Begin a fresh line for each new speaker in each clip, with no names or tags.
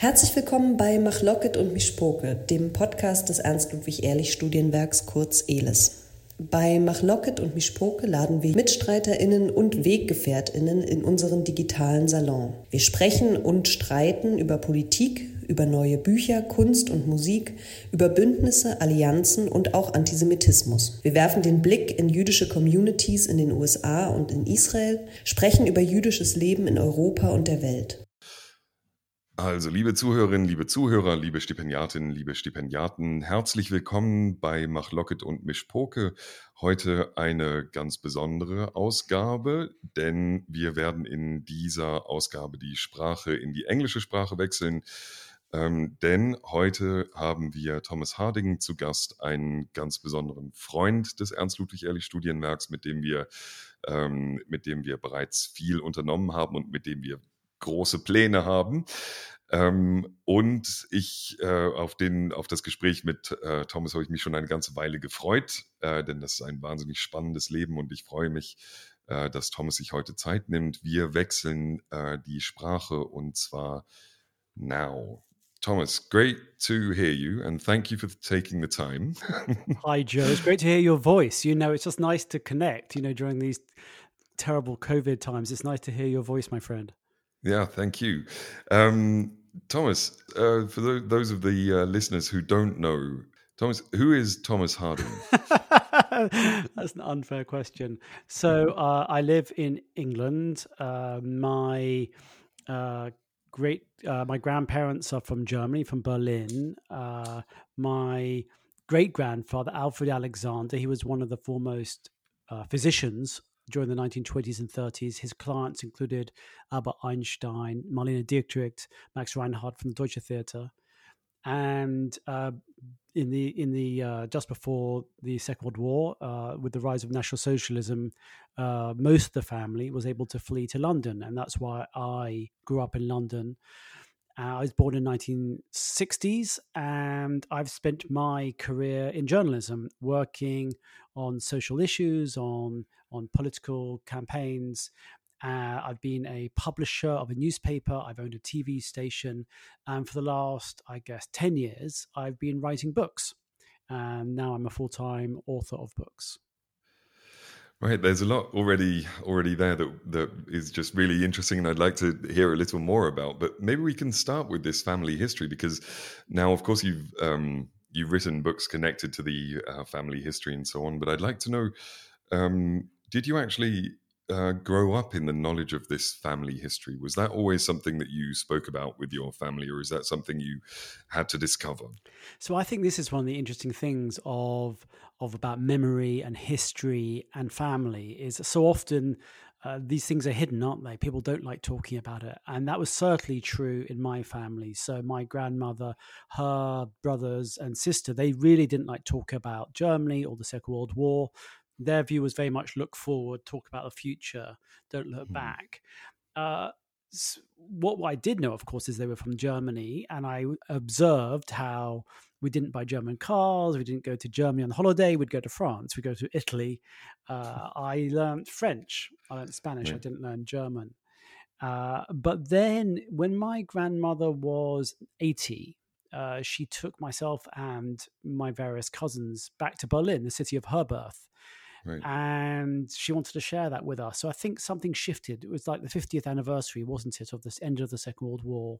Herzlich willkommen bei Machlocket und Mischpoke, dem Podcast des Ernst-Ludwig-Ehrlich-Studienwerks kurz ELIS. Bei Machlocket und Mischpoke laden wir MitstreiterInnen und WeggefährtInnen in unseren digitalen Salon. Wir sprechen und streiten über Politik, über neue Bücher, Kunst und Musik, über Bündnisse, Allianzen und auch Antisemitismus. Wir werfen den Blick in jüdische Communities in den USA und in Israel, sprechen über jüdisches Leben in Europa und der Welt.
Also, liebe Zuhörerinnen, liebe Zuhörer, liebe Stipendiatinnen, liebe Stipendiaten, herzlich willkommen bei Mach Locket und Mischpoke. Heute eine ganz besondere Ausgabe, denn wir werden in dieser Ausgabe die Sprache in die englische Sprache wechseln. Ähm, denn heute haben wir Thomas Harding zu Gast, einen ganz besonderen Freund des Ernst-Ludwig-Ehrlich-Studienwerks, mit ähm, mit dem wir bereits viel unternommen haben und mit dem wir große Pläne haben. Ähm, und ich äh, auf, den, auf das Gespräch mit äh, Thomas habe ich mich schon eine ganze Weile gefreut, äh, denn das ist ein wahnsinnig spannendes Leben und ich freue mich, äh, dass Thomas sich heute Zeit nimmt. Wir wechseln äh, die Sprache und zwar now. Thomas, great to hear you and thank you for taking the time.
Hi, Joe. It's great to hear your voice. You know, it's just nice to connect, you know, during these terrible COVID times. It's nice to hear your voice, my friend.
Yeah, thank you. Um, Thomas, uh, for the, those of the uh, listeners who don't know, Thomas, who is Thomas Harding?
That's an unfair question. So uh, I live in England. Uh, my uh, great, uh, my grandparents are from Germany, from Berlin. my great grandfather, Alfred Alexander, he was one of the foremost physicians during the 1920s and 30s. His clients included Albert Einstein, Marlene Dietrich, Max Reinhardt from the Deutsche Theater. And uh, in the in the uh, just before the Second World War, uh, with the rise of National Socialism, uh, most of the family was able to flee to London, and that's why I grew up in London. Uh, I was born in 1960s, and I've spent my career in journalism, working on social issues, on on political campaigns. Uh, I've been a publisher of a newspaper. I've owned a TV station. And for the last, I guess, 10 years, I've been writing books. And now I'm a full time author of books.
Right, there's a lot already already there that that is just really interesting, and I'd like to hear a little more about. But maybe we can start with this family history because now, of course, you've um, you've written books connected to the uh, family history and so on. But I'd like to know um, did you actually uh, grow up in the knowledge of this family history? Was that always something that you spoke about with your family, or is that something you had to discover?
So I think this is one of the interesting things of of about memory and history and family is so often. Uh, these things are hidden, aren't they? People don't like talking about it. And that was certainly true in my family. So, my grandmother, her brothers and sister, they really didn't like talk about Germany or the Second World War their view was very much look forward, talk about the future, don't look mm. back. Uh, what I did know, of course, is they were from Germany, and I observed how we didn't buy German cars, we didn't go to Germany on holiday, we'd go to France, we'd go to Italy. Uh, I learned French, I learned Spanish, yeah. I didn't learn German. Uh, but then, when my grandmother was 80, uh, she took myself and my various cousins back to Berlin, the city of her birth. Right. And she wanted to share that with us. So I think something shifted. It was like the 50th anniversary, wasn't it, of this end of the Second World War.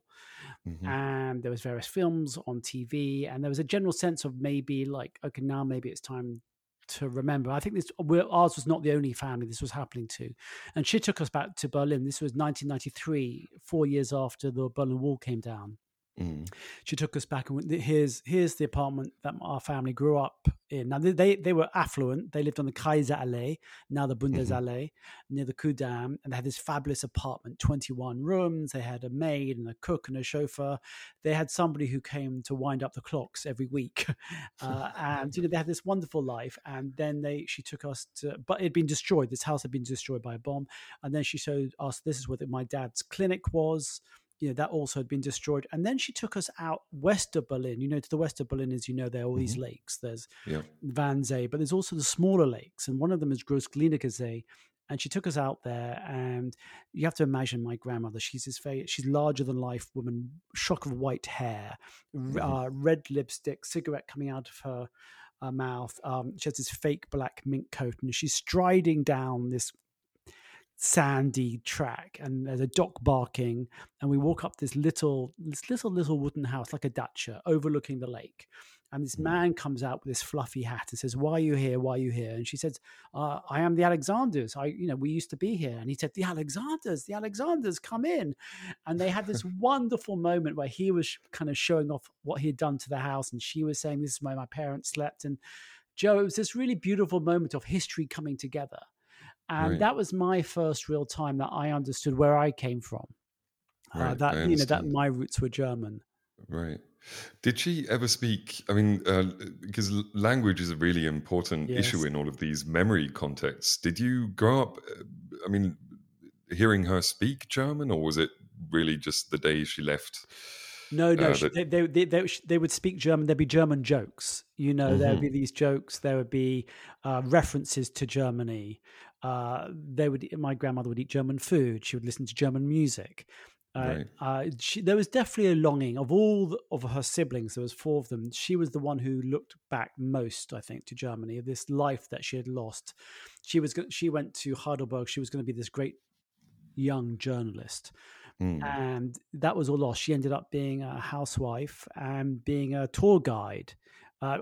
Mm-hmm. And there was various films on TV, and there was a general sense of maybe like, okay, now maybe it's time to remember. I think this ours was not the only family this was happening to, and she took us back to Berlin. This was 1993, four years after the Berlin Wall came down. Mm. She took us back and went, here's here's the apartment that our family grew up in. Now they they, they were affluent. They lived on the Kaiser Allee, now the Bundesallee, mm-hmm. near the Ku'damm, and they had this fabulous apartment, 21 rooms. They had a maid and a cook and a chauffeur. They had somebody who came to wind up the clocks every week, uh, and you know they had this wonderful life. And then they she took us to, but it had been destroyed. This house had been destroyed by a bomb, and then she showed us this is where my dad's clinic was you know that also had been destroyed and then she took us out west of berlin you know to the west of berlin as you know there are all mm-hmm. these lakes there's yeah. wannsee but there's also the smaller lakes and one of them is großglienicke see and she took us out there and you have to imagine my grandmother she's this very she's larger than life woman shock of white hair mm-hmm. uh, red lipstick cigarette coming out of her uh, mouth um, she has this fake black mink coat and she's striding down this sandy track and there's a dog barking and we walk up this little this little little wooden house like a dacha overlooking the lake and this mm. man comes out with this fluffy hat and says, "Why are you here? Why are you here?" And she says, uh, "I am the Alexanders. I, you know, we used to be here." And he said, "The Alexanders, the Alexanders, come in." And they had this wonderful moment where he was kind of showing off what he had done to the house, and she was saying, "This is where my parents slept." And Joe, it was this really beautiful moment of history coming together, and right. that was my first real time that I understood where I came from. Uh, right, uh, that you know that my roots were German.
Right. Did she ever speak? I mean, uh, because language is a really important yes. issue in all of these memory contexts. Did you grow up? Uh, I mean, hearing her speak German, or was it really just the day she left?
No, no, uh, she, they, they, they, they, they would speak German. There'd be German jokes. You know, mm-hmm. there'd be these jokes. There would be uh, references to Germany. Uh, they would. My grandmother would eat German food. She would listen to German music. Uh, right. uh, she, there was definitely a longing of all the, of her siblings. There was four of them. She was the one who looked back most, I think, to Germany. This life that she had lost. She was she went to Heidelberg. She was going to be this great young journalist, mm. and that was all lost. She ended up being a housewife and being a tour guide uh,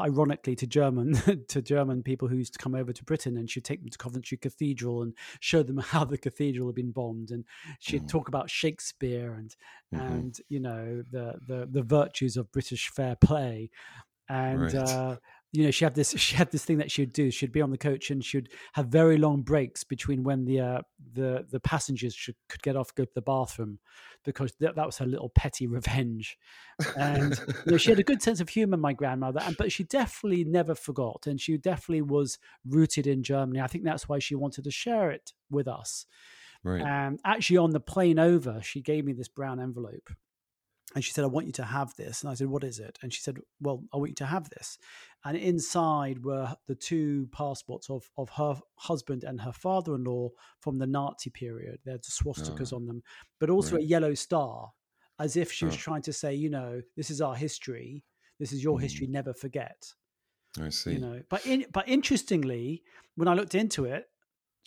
ironically to German to German people who used to come over to Britain, and she'd take them to Coventry Cathedral and show them how the cathedral had been bombed, and she'd mm. talk about Shakespeare and mm-hmm. and you know the the the virtues of British fair play, and right. uh, you know she had this she had this thing that she'd do. She'd be on the coach and she'd have very long breaks between when the uh, the the passengers should, could get off go to the bathroom because that, that was her little petty revenge. And you know she had a good sense of humor my grandmother and but she definitely never forgot and she definitely was rooted in germany. I think that's why she wanted to share it with us. Right. And actually on the plane over she gave me this brown envelope and she said, I want you to have this. And I said, What is it? And she said, Well, I want you to have this. And inside were the two passports of, of her husband and her father in law from the Nazi period. They had swastikas oh, on them, but also right. a yellow star, as if she was oh. trying to say, You know, this is our history. This is your mm. history. Never forget.
I see.
You know, but in, but interestingly, when I looked into it,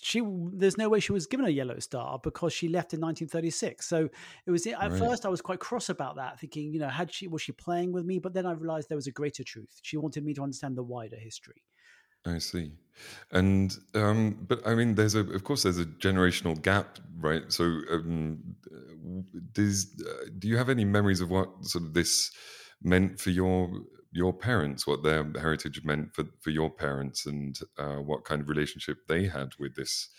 she there's no way she was given a yellow star because she left in 1936 so it was at right. first i was quite cross about that thinking you know had she was she playing with me? But then i realized there was a greater truth. She wanted me to understand the wider history.
I see. And um but i mean there's a of course there's a generational gap right? So um does uh, do you have any memories of what sort of this meant for your your parents, what their heritage meant for, for your parents, and uh, what kind of relationship they had with this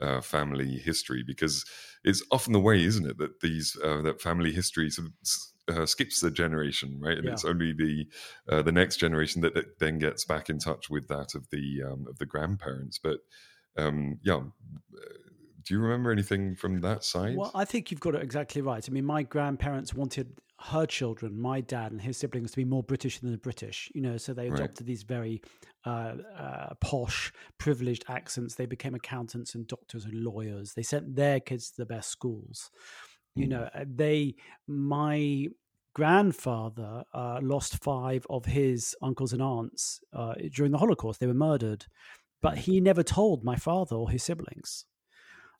uh, family history. Because it's often the way, isn't it, that these uh, that family history sort of, uh, skips the generation, right? And yeah. it's only the uh, the next generation that, that, then gets back in touch with that of the um, of the grandparents. But um, yeah do you remember anything from that side?
Well, I think you've got it exactly right. I mean, my grandparents wanted her children, my dad and his siblings, to be more British than the British. You know, so they adopted right. these very uh, uh, posh, privileged accents. They became accountants and doctors and lawyers. They sent their kids to the best schools. You mm. know, uh, they my grandfather uh, lost five of his uncles and aunts uh, during the Holocaust. They were murdered, but he never told my father or his siblings.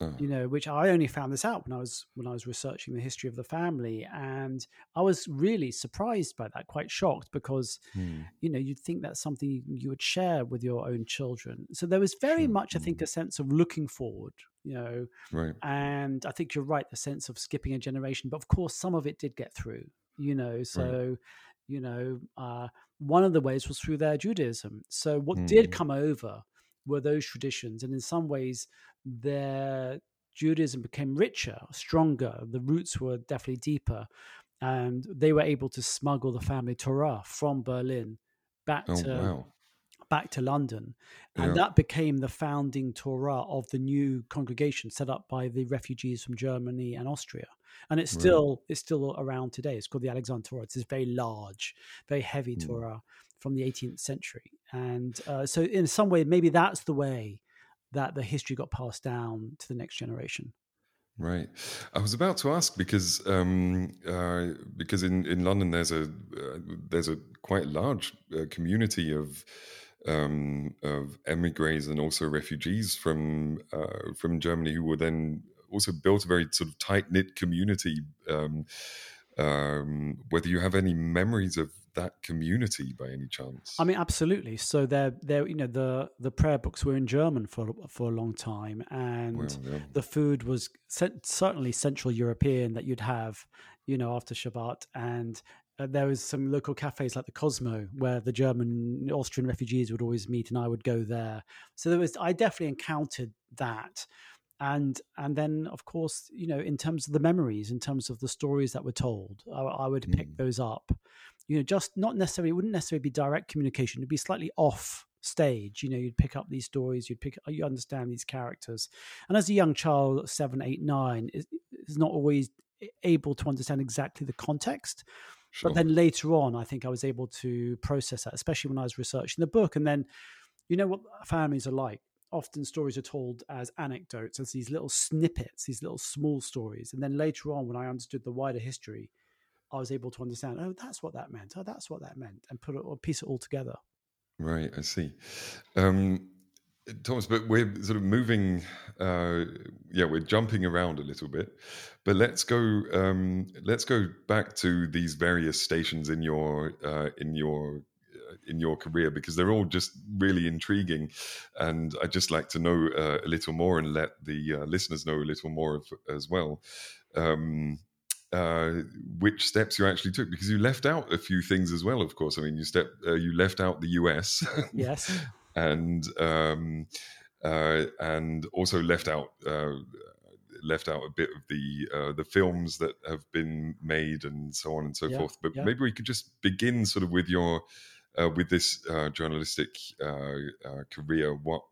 Uh-huh. You know, which I only found this out when I was when I was researching the history of the family, and I was really surprised by that, quite shocked because hmm. you know you'd think that's something you would share with your own children. So there was very sure. much, I think, hmm. a sense of looking forward. You know,
right.
and I think you're right, the sense of skipping a generation, but of course, some of it did get through. You know, so. Right you know, uh, one of the ways was through their Judaism. So what mm. did hmm. come over were those traditions, and in some ways, their Judaism became richer, stronger. The roots were definitely deeper, and they were able to smuggle the family Torah from Berlin back oh, to wow. back to London, and yeah. that became the founding Torah of the new congregation set up by the refugees from Germany and Austria. And it's still right. it's still around today. It's called the Alexander Torah. It's this very large, very heavy mm. From the 18th century, and uh, so in some way, maybe that's the way that the history got passed down to the next generation.
Right. I was about to ask because um, uh, because in, in London there's a uh, there's a quite large uh, community of um, of emigres and also refugees from uh, from Germany who were then also built a very sort of tight knit community. Um, um, whether you have any memories of that community by any chance?
I mean, absolutely. So they're they're you know the the prayer books were in German for for a long time, and well, yeah. the food was certainly Central European that you'd have, you know, after Shabbat, and uh, there was some local cafes like the Cosmo where the German Austrian refugees would always meet, and I would go there. So there was I definitely encountered that and and then of course you know in terms of the memories in terms of the stories that were told i, I would pick mm. those up you know just not necessarily it wouldn't necessarily be direct communication. It'd be slightly off stage. You know you'd pick up these stories you'd pick you understand these characters. And as a young child seven eight nine is, is not always able to understand exactly the context. Sure. but then later on i think i was able to process that especially when i was researching the book. And then you know what families are like? Often stories are told as anecdotes as these little snippets these little small stories. And then later on when i understood the wider history I was able to understand, oh, that's what that meant. Oh, that's what that meant, and put it or piece it all together.
Right, I see. Um, Thomas, but we're sort of moving, uh, yeah, we're jumping around a little bit, but let's go, um, let's go back to these various stations in your, uh, in your, uh, in your career because they're all just really intriguing, and I'd just like to know uh, a little more and let the uh, listeners know a little more of, as well. Um, uh, which steps you actually took because you left out a few things as well. Of course, I mean you step uh, you left out the US,
yes,
and um, uh, and also left out uh, left out a bit of the uh, the films that have been made and so on and so yeah, forth. But yeah. maybe we could just begin sort of with your with this journalistic career. What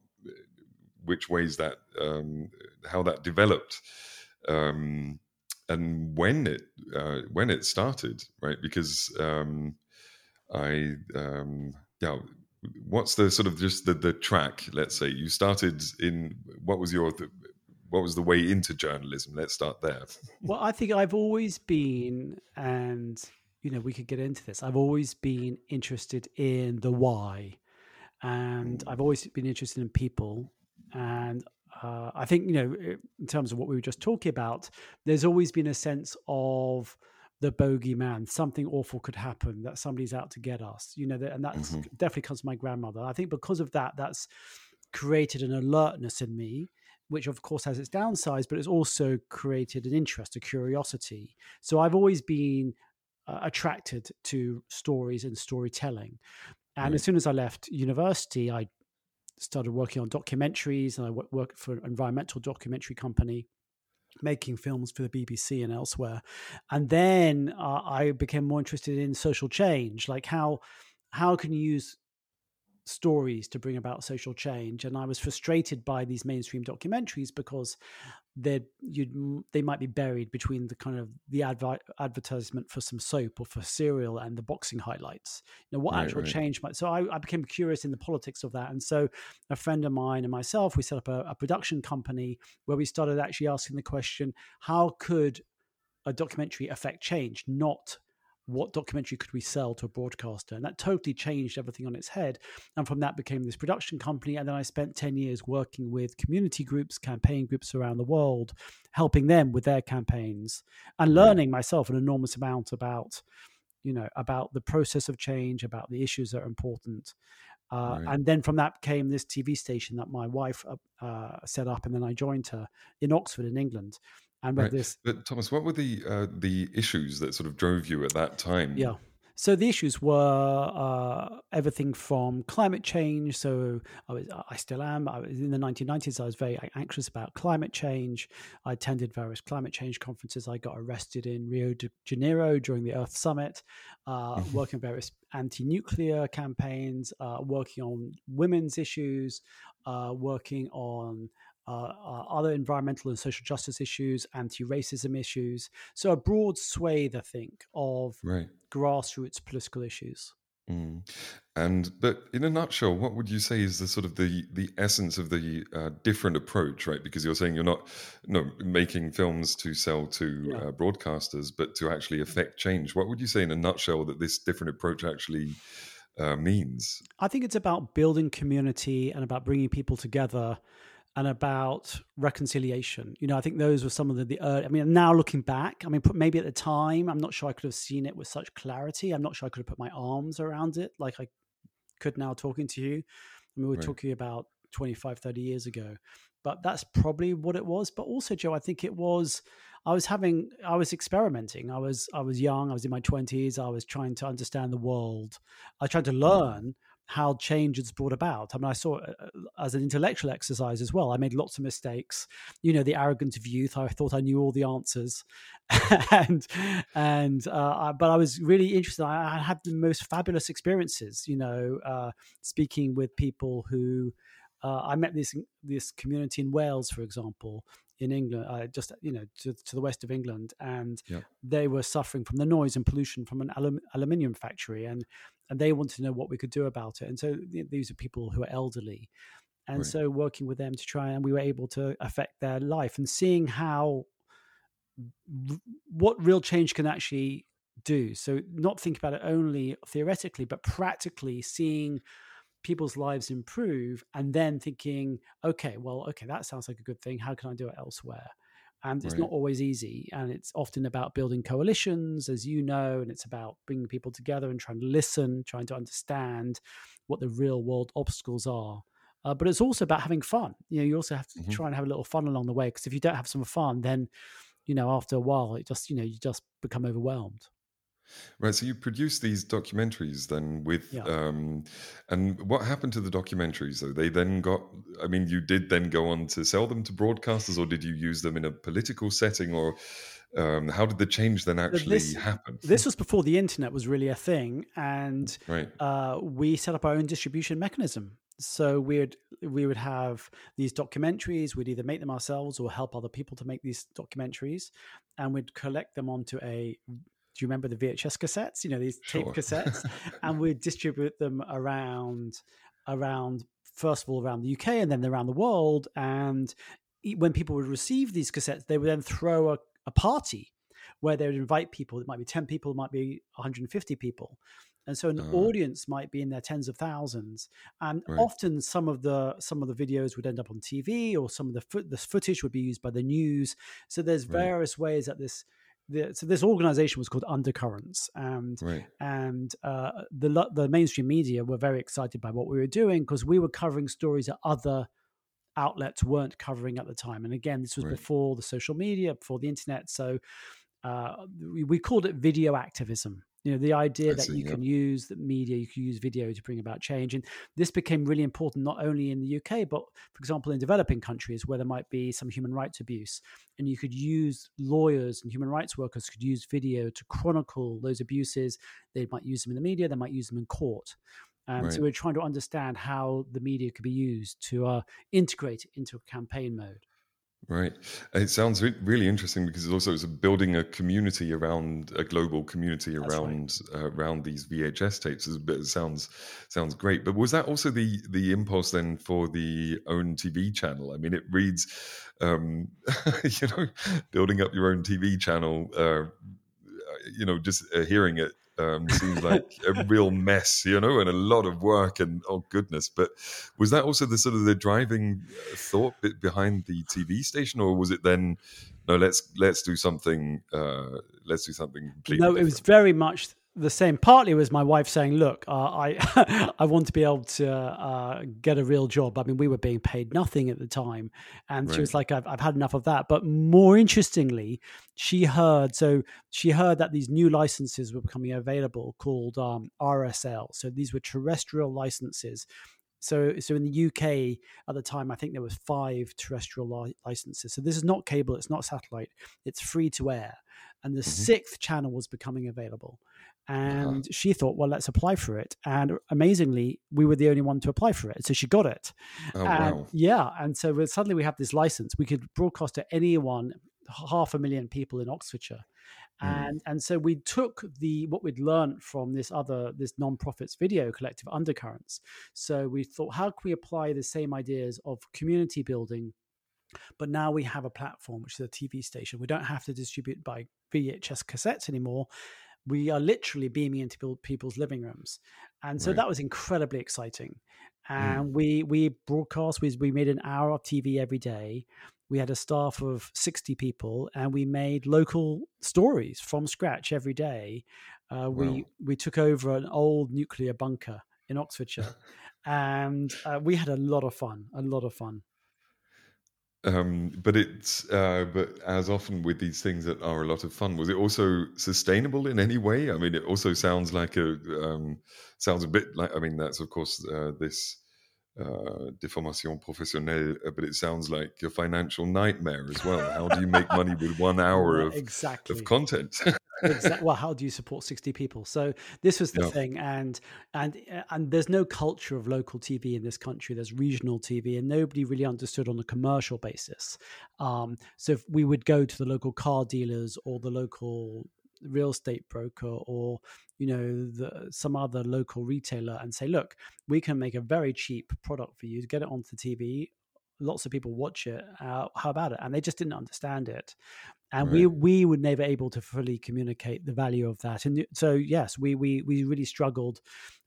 which ways that um, how that developed. Um, and when it uh, when it started, right? Because um, I um, yeah, what's the sort of just the the track? Let's say you started in what was your what was the way into journalism? Let's start there.
Well, I think I've always been, and you know, we could get into this. I've always been interested in the why, and mm. I've always been interested in people, and uh, I think you know, in terms of what we were just talking about, there's always been a sense of the bogeyman. Something awful could happen. That somebody's out to get us. You know, and that mm-hmm. definitely comes from my grandmother. I think because of that, that's created an alertness in me which of course has its downsides, but it's also created an interest, a curiosity. So I've always been uh, attracted to stories and storytelling. And right. as soon as I left university, I started working on documentaries and I worked for an environmental documentary company making films for the BBC and elsewhere. And then uh, I became more interested in social change, like how how can you use stories to bring about social change and i was frustrated by these mainstream documentaries because they they might be buried between the kind of the adver- advertisement for some soap or for cereal and the boxing highlights you know what right, actual right. change might so I, I, became curious in the politics of that and so a friend of mine and myself we set up a, a production company where we started actually asking the question how could a documentary affect change not what documentary could we sell to a broadcaster? And that totally changed everything on its head. And from that became this production company. And then i spent 10 years working with community groups campaign groups around the world helping them with their campaigns and learning myself an enormous amount about you know about the process of change about the issues that are important. Uh, right. And then from that came this TV station that my wife uh, uh, set up, and then I joined her in Oxford, in England
and right. this. But Thomas, what were the uh, the issues that sort of drove you at that time?
Yeah. So the issues were uh, everything from climate change. So I was, I still am. I was in the 1990s. I was very anxious about climate change. I attended various climate change conferences. I got arrested in Rio de Janeiro during the Earth Summit, uh, mm-hmm. working various anti-nuclear campaigns, uh, working on women's issues, uh, working on uh, uh, other environmental and social justice issues, anti racism issues. So, a broad swathe, I think, of right. grassroots political issues.
Mm. And but in a nutshell, what would you say is the sort of the the essence of the uh, different approach, right? Because you're saying you're not no making films to sell to
Yeah.
uh, broadcasters, but to actually affect change. What would you say in a nutshell that this different approach actually uh, means?
I think it's about building community and about bringing people together and about reconciliation. You know, I think those were some of the, the early, I mean, now looking back, I mean, maybe at the time, I'm not sure I could have seen it with such clarity. I'm not sure I could have put my arms around it like I could now talking to you. I mean, we we're
Right.
talking about 25, 30 years ago, but that's probably what it was. But also, Joe, I think it was, I was having, I was experimenting. I was, I was young. I was in my twenties. I was trying to understand the world. I tried to mm. learn how change is brought about. I mean, I saw it uh, as an intellectual exercise as well. I made lots of mistakes. You know, the arrogance of youth. I thought I knew all the answers, and and uh, but I was really interested. I, I had the most fabulous experiences. You know, uh, speaking with people who uh, I met this this community in Wales, for example, in England, uh, just you know to, to the west of England, and they were suffering from the noise and pollution from an alum, aluminium factory, and and they wanted to know what we could do about it. And so th- these are people who are elderly, and
Right.
so working with them to try and we were able to affect their life and seeing how r- what real change can actually do. So not think about it only theoretically, but practically seeing people's lives improve and then thinking, okay, well, okay, that sounds like a good thing. How can I do it elsewhere? And it's
Right.
not always easy. And it's often about building coalitions, as you know, and it's about bringing people together and trying to listen, trying to understand what the real world obstacles are. Uh, but it's also about having fun. You know, you also have to
Mhm.
try and have a little fun along the way because if you don't have some fun, then you know after a while it just you know you just become overwhelmed.
Right. So you produced these documentaries then with,
Yeah.
um, and what happened to the documentaries though? They then got, I mean, you did then go on to sell them to broadcasters or did you use them in a political setting or um, how did the change then actually
this-
happen?
This was before the internet was really a thing, and
Right.
uh, we set up our own distribution mechanism. So we'd we would have these documentaries. We'd either make them ourselves or help other people to make these documentaries, and we'd collect them onto a. Do you remember the VHS cassettes? You know these tape
Sure.
cassettes, and we'd distribute them around around first of all around the UK and then around the world. And when people would receive these cassettes, they would then throw a, a party where they would invite people. It might be 10 people, it might be 150 people. And so an
Ah.
audience might be in their tens of thousands. And
Right.
often some of the some of the videos would end up on TV or some of the foot this footage would be used by the news. So there's
Right.
various ways that this the, so this organization was called Undercurrents, and
Right.
and uh, the the mainstream media were very excited by what we were doing because we were covering stories that other outlets weren't covering at the time. And again, this was
Right.
before the social media, before the internet. So uh, we, we called it video activism. You know, the idea
I
that
see,
you
yeah.
can use the media, you can use video to bring about change. And this became really important, not only in the UK, but for example, in developing countries where there might be some human rights abuse. And you could use lawyers and human rights workers could use video to chronicle those abuses. They might use them in the media, they might use them in court. And
Right.
so we're trying to understand how the media could be used to uh, integrate it into a campaign mode.
Right. It sounds re- really interesting because it's also it's building a community around a global community
That's right.
around uh, around these VHS tapes. It sounds sounds great. But was that also the the impulse then for the own TV channel? I mean, it reads, um, you know, building up your own TV channel. Uh, you know, just uh, hearing it um, seems like a real mess, you know, and a lot of work and oh goodness. But was that also the sort of the driving uh, thought bit behind the TV station, or was it then no? Let's let's do something. Uh, let's do something completely.
No, it was very much the same. Partly was my wife saying, "Look, uh, I I want to be able to uh, get a real job." I mean, we were being paid nothing at the time, and she was like, I've, "I've had enough of that." But more interestingly, she heard so she heard that these new licenses were becoming available called um, RSL. So these were terrestrial licenses. So, so in the UK at the time, I think there was five terrestrial li- licenses. So this is not cable, it's not satellite, it's free to air, and the
Mhm.
sixth channel was becoming available.
Uh-huh.
And she thought, well, let's apply for it. And amazingly, we were the only one to apply for it, so she got it.
Oh
and
wow!
yeah, and so suddenly we have this license. We could broadcast to anyone, half a million people in Oxfordshire, Mm. And and so we took the what we'd learned from this other this non-profits video collective undercurrents. So we thought, how can we apply the same ideas of community building but now we have a platform, which is a TV station. We don't have to distribute by VHS cassettes anymore. We are literally beaming into people's living rooms, and so right. that was incredibly exciting. Mm. And mm. we we broadcast. We we made an hour of TV every day we had a staff of 60 people and we made local stories from scratch every day uh, we wow. we took over an old nuclear bunker in oxfordshire and uh, we had a lot of fun a lot of fun
um, but it's uh, but as often with these things that are a lot of fun, was it also sustainable in any way? I mean, it also sounds like a um, sounds a bit like. I mean, that's of course uh, this uh, deformation professionnelle, uh, but it sounds like your financial nightmare as well. How do you make money with one hour of
exactly
of content?
exactly. Well, how do you support sixty people? So this was the yeah. thing, and and uh, and there's no culture of local TV in this country. There's regional TV, and nobody really understood on a commercial basis. Um, so if we would go to the local car dealers or the local real estate broker or you know the, some other local retailer and say look we can make a very cheap product for you to get it onto the tv lots of people watch it uh, how about it and they just didn't understand it and right. we we were never able to fully communicate the value of that and so yes we we we really struggled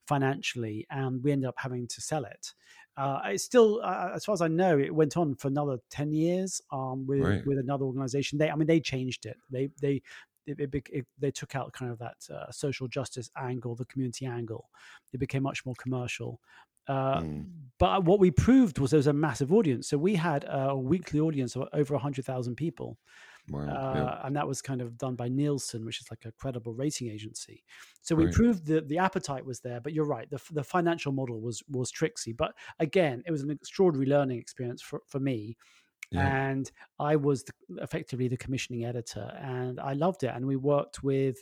financially and we ended up having to sell it uh, it's still, uh, as far as I know, it went on for another ten years um, with right. with another organization. They, I mean, they changed it. They they it, it, it, they took out kind of that uh, social justice angle, the community angle. It became much more commercial. Uh, mm. But what we proved was there was a massive audience. So we had a weekly audience of over 100,000 people. Wow. Uh, yeah. And that was kind of done by Nielsen, which is like a credible rating agency. So we right. proved that the appetite was there. But you're right, the, the financial model was was tricksy. But again, it was an extraordinary learning experience for, for me yeah. and I was the, effectively the commissioning editor, and I loved it. And we worked with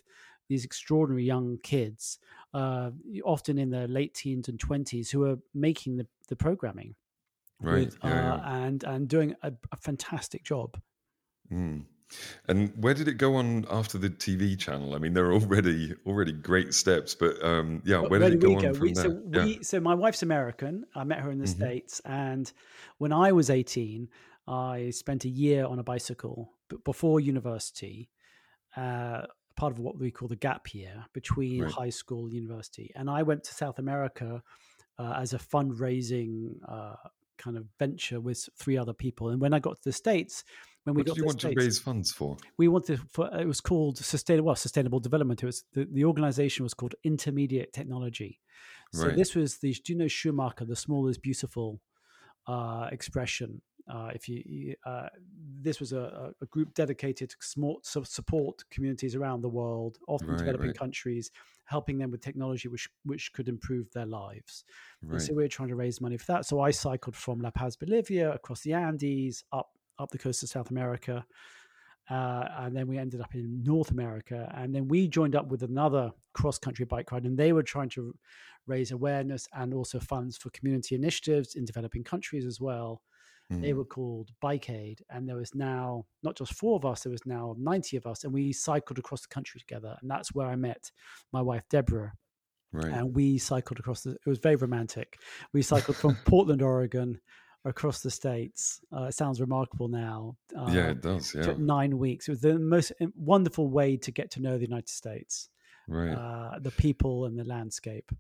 these extraordinary young kids, uh, often in their late teens and twenties, who are making the, the programming,
right? With, yeah,
uh, yeah. and and doing a, a fantastic job.
Mm. And where did it go on after the TV channel? I mean, there are already already great steps, but um, yeah, where, where did it go, go, on from
we,
there?
So,
yeah.
we, so my wife's American. I met her in the mm-hmm. states, and when I was eighteen, I spent a year on a bicycle before university, uh, part of what we call the gap year between right. high school and university. And I went to South America uh, as a fundraising uh, kind of venture with three other people. And when I got to the States, when
we
what got
did you want
States,
to raise funds for?
We wanted for it was called sustainable well, sustainable development. It was the, the organization was called Intermediate Technology. So right. this was the do you know Schumacher, the small is beautiful uh, expression uh, if you, uh, this was a, a, group dedicated to small, support communities around the world, often right, developing right. countries, helping them with technology which which could improve their lives. Right. so we are trying to raise money for that. So I cycled from La Paz, Bolivia, across the Andes, up up the coast of South America, uh, and then we ended up in North America. And then we joined up with another cross country bike ride, and they were trying to raise awareness and also funds for community initiatives in developing countries as well. Mm. They were called Bike Aid, and there was now not just four of us; there was now ninety of us, and we cycled across the country together. And that's where I met my wife Deborah. Right. And we cycled across the. It was very romantic. We cycled from Portland, Oregon, across the states. Uh, it sounds remarkable now.
Uh, yeah, it does. Yeah,
nine weeks. It was the most wonderful way to get to know the United States.
Right.
Uh, the people and the landscape.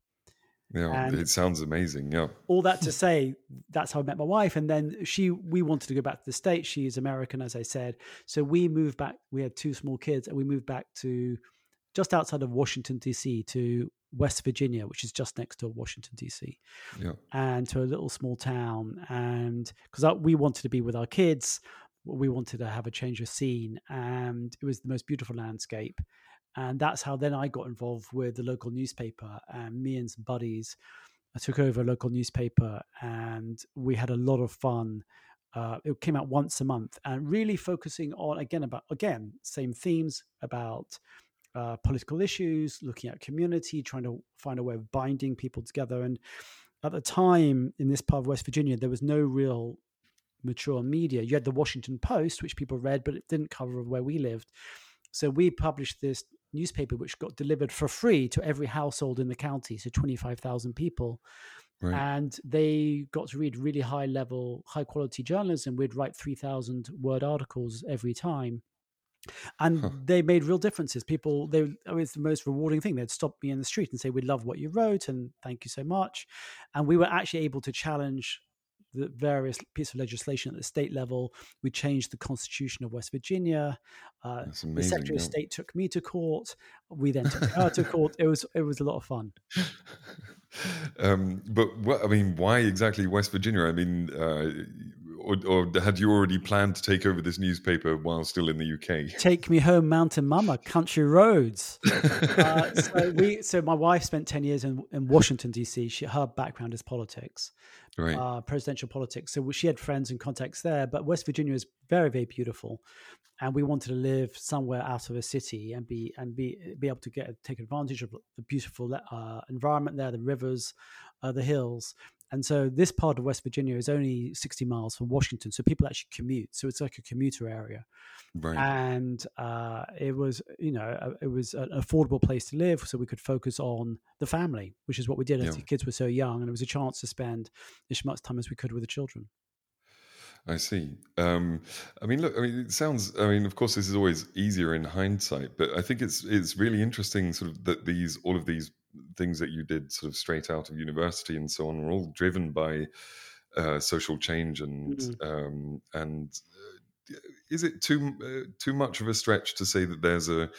Yeah, and it sounds amazing. Yeah.
All that to say, that's how I met my wife. And then she, we wanted to go back to the States. She is American, as I said. So we moved back. We had two small kids, and we moved back to just outside of Washington, D.C., to West Virginia, which is just next to Washington, D.C.,
yeah.
and to a little small town. And because we wanted to be with our kids, we wanted to have a change of scene. And it was the most beautiful landscape and that's how then I got involved with the local newspaper. And me and some buddies I took over a local newspaper, and we had a lot of fun. Uh, it came out once a month, and really focusing on again about again same themes about uh, political issues, looking at community, trying to find a way of binding people together. And at the time in this part of West Virginia, there was no real mature media. You had the Washington Post, which people read, but it didn't cover where we lived So we published this newspaper, which got delivered for free to every household in the county, so 25,000 people. Right. And they got to read really high level, high quality journalism. We'd write 3,000 word articles every time. And huh. they made real differences. People, they, it was the most rewarding thing. They'd stop me in the street and say, We love what you wrote and thank you so much. And we were actually able to challenge the various pieces of legislation at the state level. We changed the Constitution of West Virginia. Uh, amazing, the Secretary yeah. of State took me to court. We then took her to court. It was it was a lot of fun.
um, but what I mean, why exactly West Virginia? I mean, uh, or, or, had you already planned to take over this newspaper while still in the UK?
Take me home, Mountain Mama, country roads. uh, so we, so my wife spent ten years in, in Washington D.C. She, her background is politics, right. uh, presidential politics. So she had friends and contacts there. But West Virginia is very, very beautiful, and we wanted to live somewhere out of a city and be and be be able to get take advantage of the beautiful uh, environment there, the rivers, uh, the hills. And so this part of West Virginia is only 60 miles from Washington. So people actually commute. So it's like a commuter area. Right. And uh, it was, you know, it was an affordable place to live. So we could focus on the family, which is what we did as the kids were so young. And it was a chance to spend as much time as we could with the children.
I see. Um, I mean, look. I mean, it sounds. I mean, of course, this is always easier in hindsight, but I think it's it's really interesting, sort of, that these all of these things that you did, sort of straight out of university and so on, were all driven by uh, social change and mm-hmm. um, and uh, is it too uh, too much of a stretch to say that there's a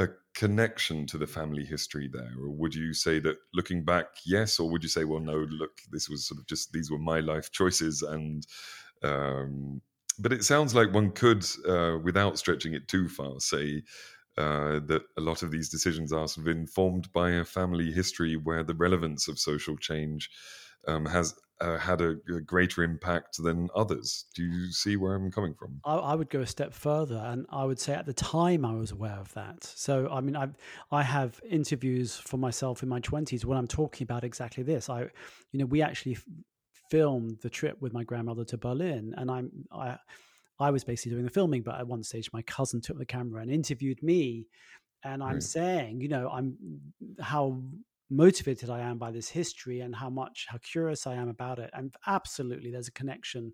a connection to the family history there or would you say that looking back yes or would you say well no look this was sort of just these were my life choices and um, but it sounds like one could, uh, without stretching it too far, say uh, that a lot of these decisions are sort of informed by a family history where the relevance of social change um, has uh, had a, a, greater impact than others. Do you see where I'm coming from?
I, I, would go a step further, and I would say at the time I was aware of that. So, I mean, I I have interviews for myself in my 20s when I'm talking about exactly this. I, you know, we actually filmed the trip with my grandmother to Berlin, and I'm I I was basically doing the filming, but at one stage my cousin took the camera and interviewed me, and I'm right. saying, you know, I'm how motivated I am by this history and how much how curious I am about it, and absolutely there's a connection.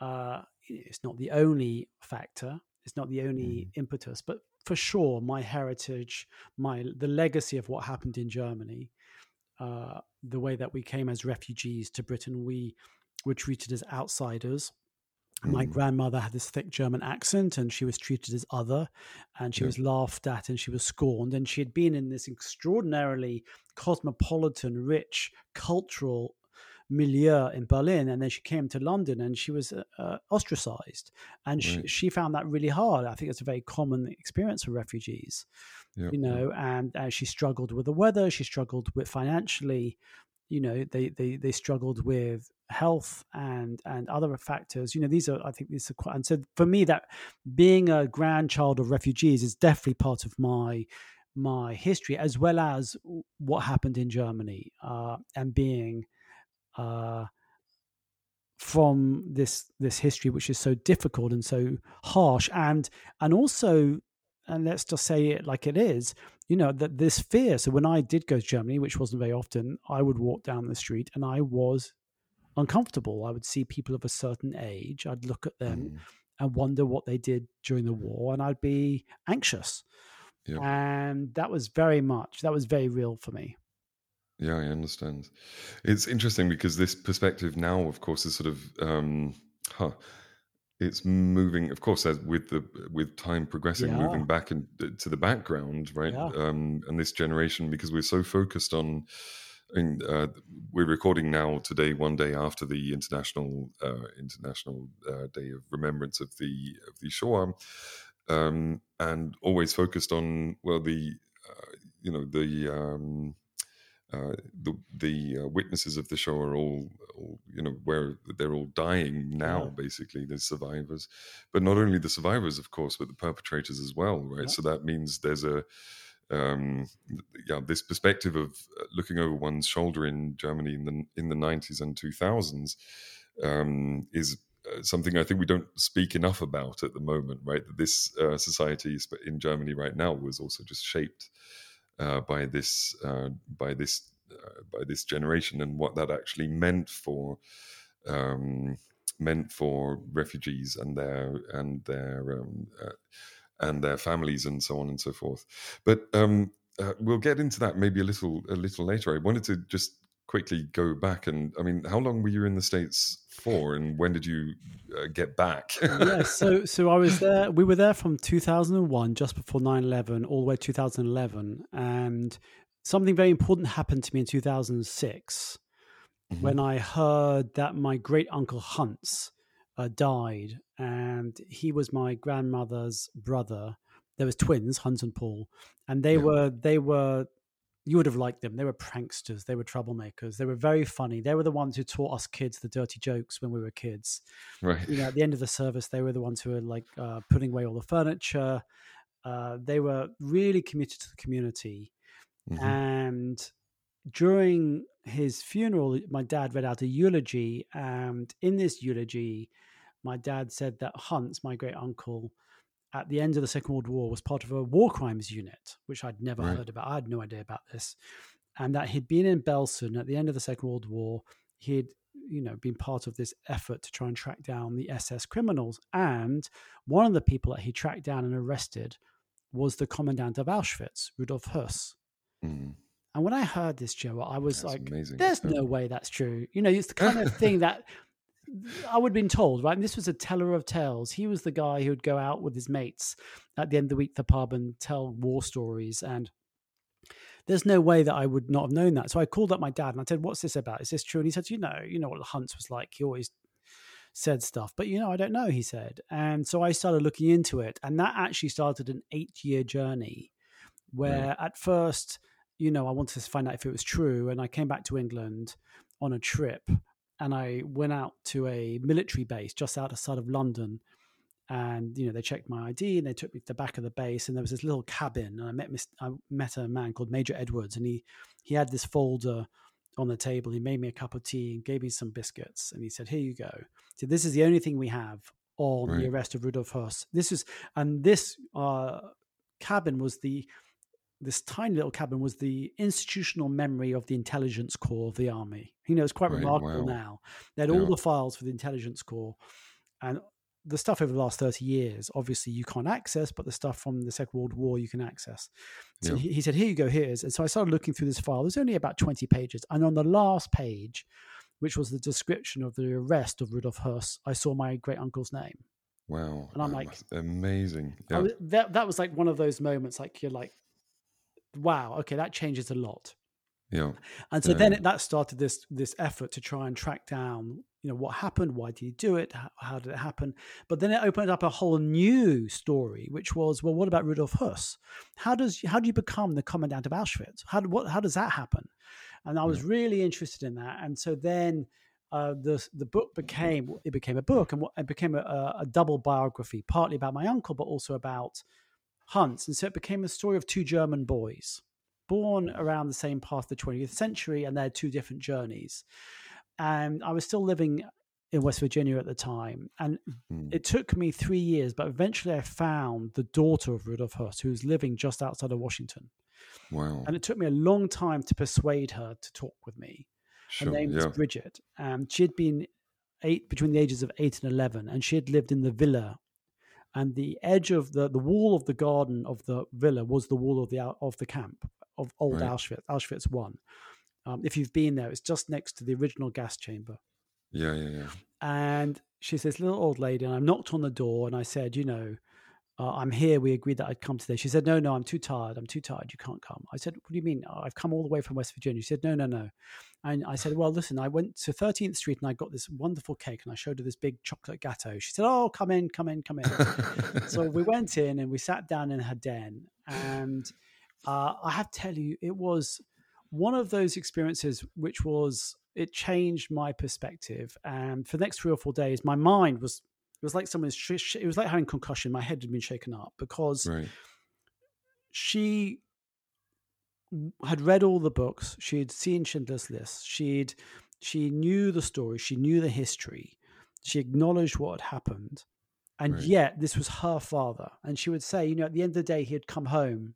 Uh, it's not the only factor. It's not the only mm. impetus, but for sure, my heritage, my the legacy of what happened in Germany, uh, the way that we came as refugees to Britain, we were treated as outsiders. Mm. My grandmother had this thick German accent and she was treated as other and she yeah. was laughed at and she was scorned. And she had been in this extraordinarily cosmopolitan, rich, cultural milieu in Berlin, and then she came to London and she was uh, uh ostracized, and right. she, she found that really hard. I think it's a very common experience for refugees yep, you know, and uh, she struggled with the weather. She struggled with financially. You know, they they they struggled with health and and other factors. You know, these are I think these are quite. And so for me, that being a grandchild of refugees is definitely part of my my history as well as what happened in Germany uh, and being. Uh, from this this history which is so difficult and so harsh and and also and let's just say it like it is you know that this fear. So when i did go to germany which wasn't very often i would walk down the street and i was uncomfortable. I would see people of a certain age. I'd look at them mm. and wonder what they did during the war and i'd be anxious. Yep. and that was very much that was very real for me.
Yeah i understand. It's interesting because this perspective now of course is sort of um huh, it's moving of course as with the with time progressing yeah. moving back into the background right yeah. um, and this generation because we're so focused on in, uh, we're recording now today one day after the international uh, international uh, day of remembrance of the of the shoah um, and always focused on well the uh, you know the um, uh, the the uh, witnesses of the Shoah are all, all, you know where they're all dying now yeah. basically the survivors but not only the survivors of course but the perpetrators as well right yeah. so that means there's a um, yeah this perspective of uh, looking over one's shoulder in Germany in the in the 90s and 2000s um, is uh, something I think we don't speak enough about at the moment, right? That this uh, society in Germany right now was also just shaped uh, by this uh, by this uh, by this generation and what that actually meant for um, meant for refugees and their and their um, uh, and their families and so on and so forth. But um, we'll get into that maybe a little a little later. I wanted to just quickly go back and I mean, how long were you in the states for, and when did you uh, get back?
yeah, so so I was there. We were there from 2001, just before 9/11, all the way to 2011, and something very important happened to me in 2006 mm-hmm. when I heard that my great uncle Hanns uh, died, and he was my grandmother's brother. There was twins, Hanns and Paul, and they yeah. were they were you would have liked them. They were pranksters. They were troublemakers. They were very funny. They were the ones who taught us kids the dirty jokes when we were kids.
Right.
You know, at the end of the service, they were the ones who were like uh, putting away all the furniture. Uh, they were really committed to the community. Mm-hmm. And during his funeral, my dad read out a eulogy. And in this eulogy, my dad said that Hanns, my great uncle, at the end of the Second World War was part of a war crimes unit, which I'd never right. heard about. I had no idea about this. And that he'd been in Belsen at the end of the Second World War. He'd, you know, been part of this effort to try and track down the SS criminals. And one of the people that he tracked down and arrested was the commandant of Auschwitz, Rudolf Höss. Mm. And when I heard this, Joe, I was that's like, amazing. there's no way that's true. You know, it's the kind of thing that I would have been told, right? And this was a teller of tales. He was the guy who would go out with his mates at the end of the week, the pub, and tell war stories. And there's no way that I would not have known that. So I called up my dad and I said, "What's this about? Is this true?" And he said, "You know, you know what Hanns was like. He always said stuff, but you know, I don't know." He said, and so I started looking into it, and that actually started an eight-year journey, where right. at first, you know, I wanted to find out if it was true, and I came back to England on a trip and I went out to a military base just outside of London. And you know they checked my ID and they took me to the back of the base and there was this little cabin and I met I met a man called Major Edwards and he he had this folder on the table. He made me a cup of tea and gave me some biscuits and he said, "Here you go." So this is the only thing we have on right. the arrest of Rudolf Höss. This is and this uh, cabin was the this tiny little cabin was the institutional memory of the intelligence corps of the army. You know, it's quite right, remarkable wow. now. They had yeah. all the files for the intelligence corps and the stuff over the last 30 years, obviously you can't access, but the stuff from the Second World War you can access. So yeah. he, he, said, Here you go, here's. And so I started looking through this file. There's only about 20 pages. And on the last page, which was the description of the arrest of Rudolf Höss, I saw my great uncle's name.
Wow.
And I'm like,
amazing.
Yeah. Was, that, that was like one of those moments, like you're like, wow, okay, that changes a lot.
Yeah.
And so
yeah.
then it, that started this this effort to try and track down, you know, what happened, why did he do it, how, how, did it happen? But then it opened up a whole new story, which was, well, what about Rudolf Höss? How does how do you become the commandant of Auschwitz? How what how does that happen? And I was yeah. really interested in that. And so then uh, the the book became it became a book and it became a, a double biography, partly about my uncle, but also about Hanns. And so it became a story of two German boys born around the same part of the 20th century, and had two different journeys. And I was still living in West Virginia at the time. And mm. it took me three years, but eventually I found the daughter of Rudolf Höss, who was living just outside of Washington.
Wow.
And it took me a long time to persuade her to talk with me. Sure, her name yeah. was Brigitte. And she had been eight between the ages of eight and 11, and she had lived in the villa and the edge of the the wall of the garden of the villa was the wall of the of the camp of old right. Auschwitz, Auschwitz one. Um, if you've been there, it's just next to the original gas chamber.
Yeah, yeah, yeah.
And she's this little old lady, and I knocked on the door and I said, you know, uh, I'm here. We agreed that I'd come today. She said, no, no, I'm too tired. I'm too tired. You can't come. I said, what do you mean? I've come all the way from West Virginia. She said, no, no, no. And I said, well, listen, I went to 13th Street and I got this wonderful cake and I showed her this big chocolate gatto. She said, oh, come in, come in, come in. so we went in and we sat down in her den. And uh, I have to tell you, it was one of those experiences which was, it changed my perspective. And for the next three or four days, my mind was it was like someone's. Sh- it was like having concussion. My head had been shaken up because
right.
she had read all the books. She had seen Schindler's List. She'd she knew the story. She knew the history. She acknowledged what had happened. And
Right.
yet, this was her father. And she would say, you know, at the end of the day, he had come home,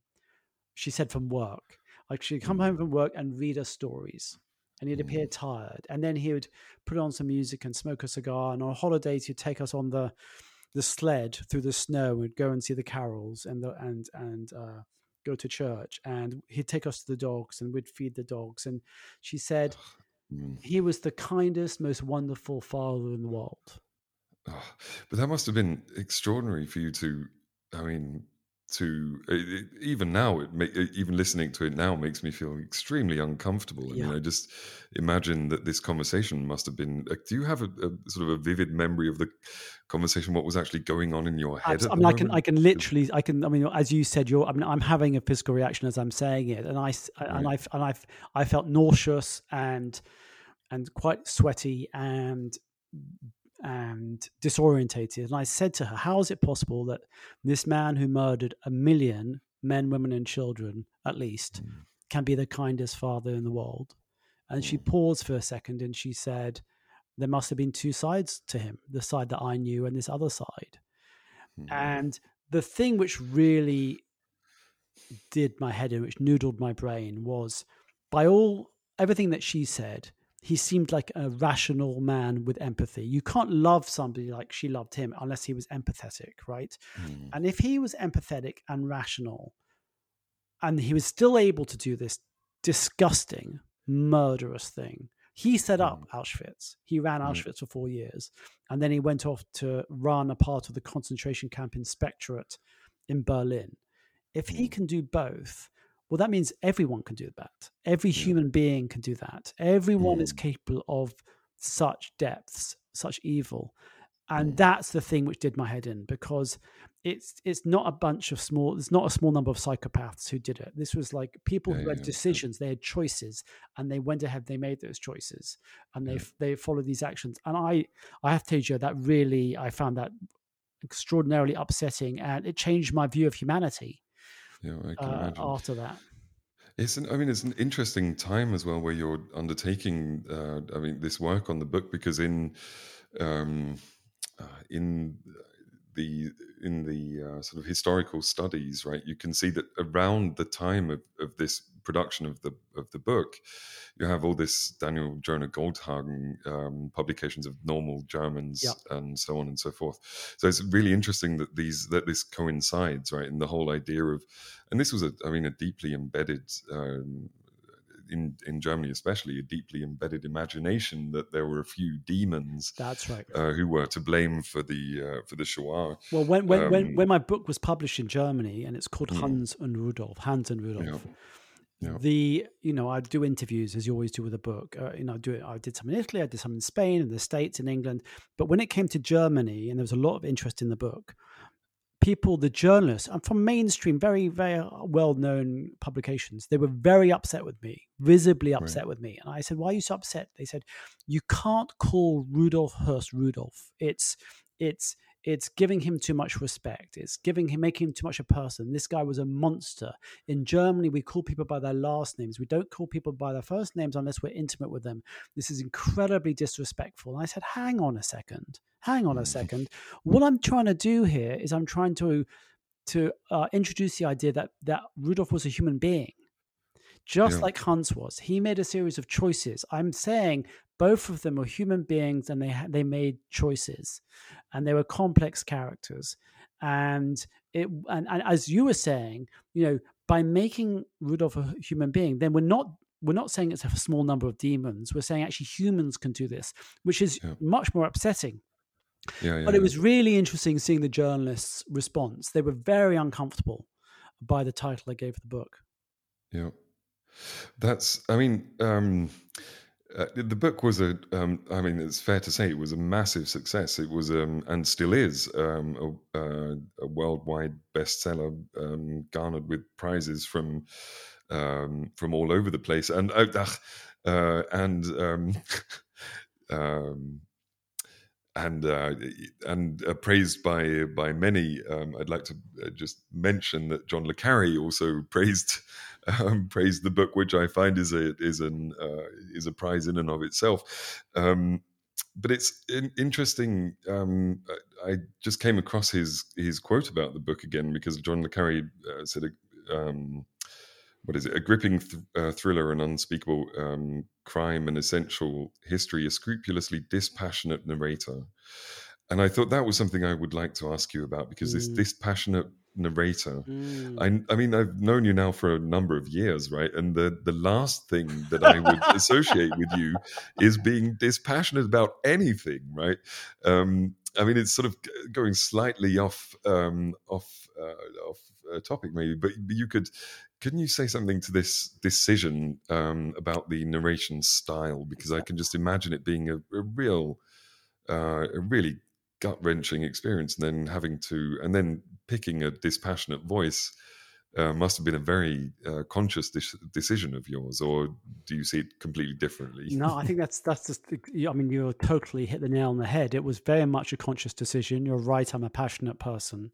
she said, from work. Like she'd come hmm. home from work and read her stories. And he'd appear tired. And then he would put on some music and smoke a cigar. And on holidays, he'd take us on the the sled through the snow. We'd go and see the carols and the and and uh, go to church. And he'd take us to the dogs and we'd feed the dogs. And she said
Mm.
he was the kindest, most wonderful father in the world.
Oh, but that must have been extraordinary for you to, I mean, to it, it- even now, it ma- even listening to it now makes me feel extremely uncomfortable. I
Yeah.
mean, I just imagine that this conversation must have been. Uh, do you have a, a sort of a vivid memory of the conversation? What was actually going on in your head?
I mean, I can. I can literally, I can. I mean, as you said, you're. I mean, I'm having a physical reaction as I'm saying it, and I, s- and I, and I, I felt nauseous and, and quite sweaty and, and disorientated. And I said to her, "How is it possible that this man who murdered a million men, women, and children, at least,
Mm.
can be the kindest father in the world?" And she
Mm.
paused for a second, and she said, "There must have been two sides to him: the side that I knew and this other side."
Mm.
And the thing which really did my head in, which noodled my brain, was by all everything that she said, he seemed like a rational man with empathy. You can't love somebody like she loved him unless he was empathetic, right?
Mm.
And if he was empathetic and rational, and he was still able to do this disgusting, murderous thing, he set up Auschwitz. He ran
Mm.
Auschwitz for four years. And then he went off to run a part of the concentration camp inspectorate in Berlin. If he
Mm.
can do both, well, that means everyone can do that. Every
Yeah.
human being can do that. Everyone is
Mm.
capable of such depths, such evil. And
Mm.
that's the thing which did my head in because it's it's not a bunch of small it's not a small number of psychopaths who did it. This was like people
Yeah,
who had
yeah.
decisions, they had choices and they went ahead, they made those choices and they
Yeah.
they followed these actions. And I I have to tell you, Joe, that really I found that extraordinarily upsetting and it changed my view of humanity
Yeah, I can
uh,
imagine.
after that.
It's an, I mean, it's an interesting time as well where you're undertaking, uh, I mean, this work on the book because in, um, uh, in the in the uh, sort of historical studies, right, you can see that around the time of, of this production of the of the book, you have all this Daniel Jonah Goldhagen um, publications of normal Germans
Yep.
and so on and so forth. So it's really interesting that these that this coincides, right, in the whole idea of, and this was a, I mean, a deeply embedded. Um, in, in Germany, especially, a deeply embedded imagination that there were a few demons
That's right.
uh, who were to blame for the uh, for the Shoah.
Well, when when, when
Um,
when my book was published in Germany, and it's called
Hmm.
Hanns and Rudolf, Hanns and Rudolf.
yeah.
The you know I do interviews as you always do with a book. Uh, you know, I do it. I did some in Italy, I did some in Spain, in the States, in England. But when it came to Germany, and there was a lot of interest in the book, people, the journalists, and from mainstream, very very well known publications, they were very upset with me, visibly upset with me. And I said, "Why are you so upset?" They said, "You can't call Rudolf Höss Rudolf. It's it's it's giving him too much respect. It's giving him making him too much a person. This guy was a monster. In Germany, we call people by their last names. We don't call people by their first names unless we're intimate with them. This is incredibly disrespectful. And I said, hang on a second. Hang on a second. What I'm trying to do here is I'm trying to to uh, introduce the idea that that Rudolf was a human being just
Yeah.
like Hanns was. He made a series of choices. I'm saying both of them were human beings and they ha- they made choices, and they were complex characters. And it and, and as you were saying, you know, by making Rudolf a human being, then we're not we're not saying it's a small number of demons. We're saying actually humans can do this, which is
Yeah.
much more upsetting.
Yeah, yeah.
But it was really interesting seeing the journalists' response. They were very uncomfortable by the title I gave the book.
Yeah, that's. I mean, um, uh, the book was a. Um, I mean, it's fair to say it was a massive success. It was, um, and still is, um, a, uh, a worldwide bestseller, um, garnered with prizes from um, from all over the place, and uh, ugh, uh, and um, um, and uh, and praised by by many. Um, I'd like to uh, just mention that John le Carre also praised um, praised the book, which I find is a is an uh, is a prize in and of itself. Um, but it's in, interesting. Um, I just came across his his quote about the book again because John le Carre uh, said, um, "What is it? A gripping th- uh, thriller, an unspeakable um, crime, an essential history, a scrupulously dispassionate narrator." And I thought that was something I would like to ask you about because mm. this dispassionate narrator. Mm. I, I mean, I've known you now for a number of years, right? And the the last thing that I would associate with you is being dispassionate about anything, right? Um, I mean, it's sort of going slightly off um, off uh, off uh, topic, maybe, but you could. couldn't you say something to this decision um, about the narration style? Because I can just imagine it being a, a real, uh, a really gut wrenching experience, and then having to, and then picking a dispassionate voice uh, must have been a very uh, conscious de- decision of yours, or do you see it completely differently?
no, I think that's that's just. I mean, you totally hit the nail on the head. It was very much a conscious decision. You're right. I'm a passionate person,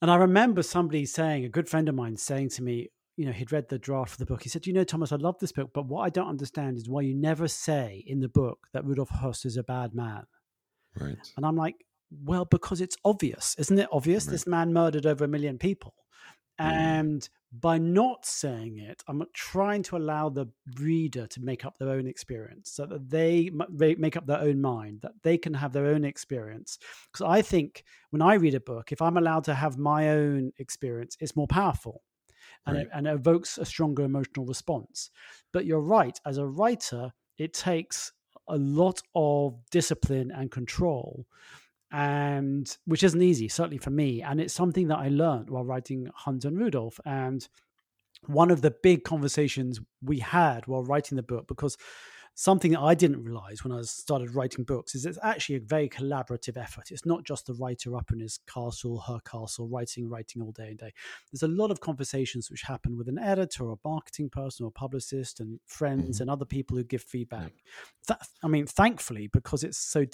and I remember somebody saying, a good friend of mine saying to me, you know, he'd read the draft of the book. He said, "You know, Thomas, I love this book, but what I don't understand is why you never say in the book that Rudolf Höss is a bad man."
Right.
And I'm like, well, because it's obvious, isn't it obvious? Right. This man murdered over a million people. Mm. And by not saying it, I'm trying to allow the reader to make up their own experience so that they make up their own mind, that they can have their own experience. Because I think when I read a book, if I'm allowed to have my own experience, it's more powerful and, right. it, and it evokes a stronger emotional response. But you're right, as a writer, it takes a lot of discipline and control and which isn't easy certainly for me and it's something that i learned while writing Hanns and Rudolf and one of the big conversations we had while writing the book because something that I didn't realize when I started writing books is it's actually a very collaborative effort. It's not just the writer up in his castle, her castle, writing, writing all day and day. There's a lot of conversations which happen with an editor or a marketing person or a publicist and friends mm-hmm. and other people who give feedback. I mean, thankfully, because it's so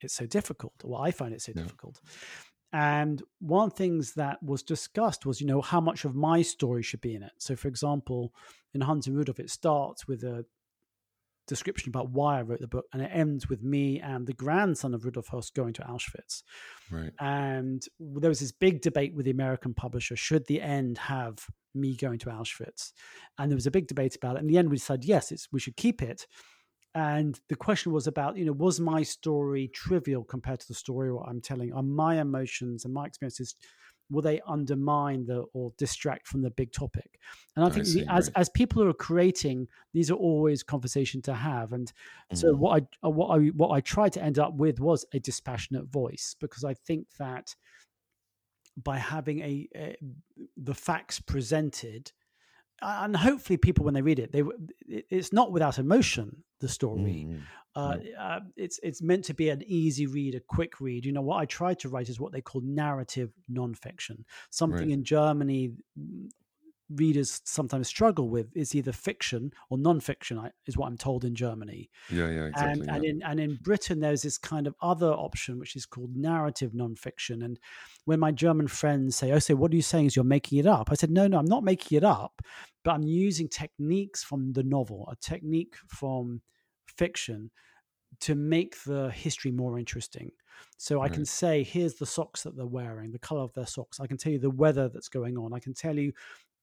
it's so difficult, or I find it so yeah. difficult. And one of the things that was discussed was, you know, how much of my story should be in it. So, for example, in Hanns and Rudolf, it starts with a description about why I wrote the book, and it ends with me and the grandson of Rudolf Höss going to Auschwitz.
Right.
And there was this big debate with the American publisher: should the end have me going to Auschwitz? And there was a big debate about it. In the end, we decided yes, it's we should keep it. And the question was about, you know, was my story trivial compared to the story what I'm telling? Are my emotions and my experiences will they undermine the or distract from the big topic and i think I see, as right. as people who are creating these are always conversation to have and mm-hmm. so what i uh, what i what i tried to end up with was a dispassionate voice because i think that by having a, a the facts presented and hopefully people when they read it they it's not without emotion the story. Mm, uh, uh, it's it's meant to be an easy read a quick read. You know what i try to write is what they call narrative nonfiction. Something right. in germany readers sometimes struggle with is either fiction or non-fiction is what i'm told in germany
yeah yeah exactly
and,
yeah.
and in and in britain there's this kind of other option which is called narrative non-fiction and when my german friends say oh so what are you saying is you're making it up i said no no i'm not making it up but i'm using techniques from the novel a technique from fiction to make the history more interesting. So I can say, here's the socks that they're wearing, the color of their socks. I can tell you the weather that's going on. I can tell you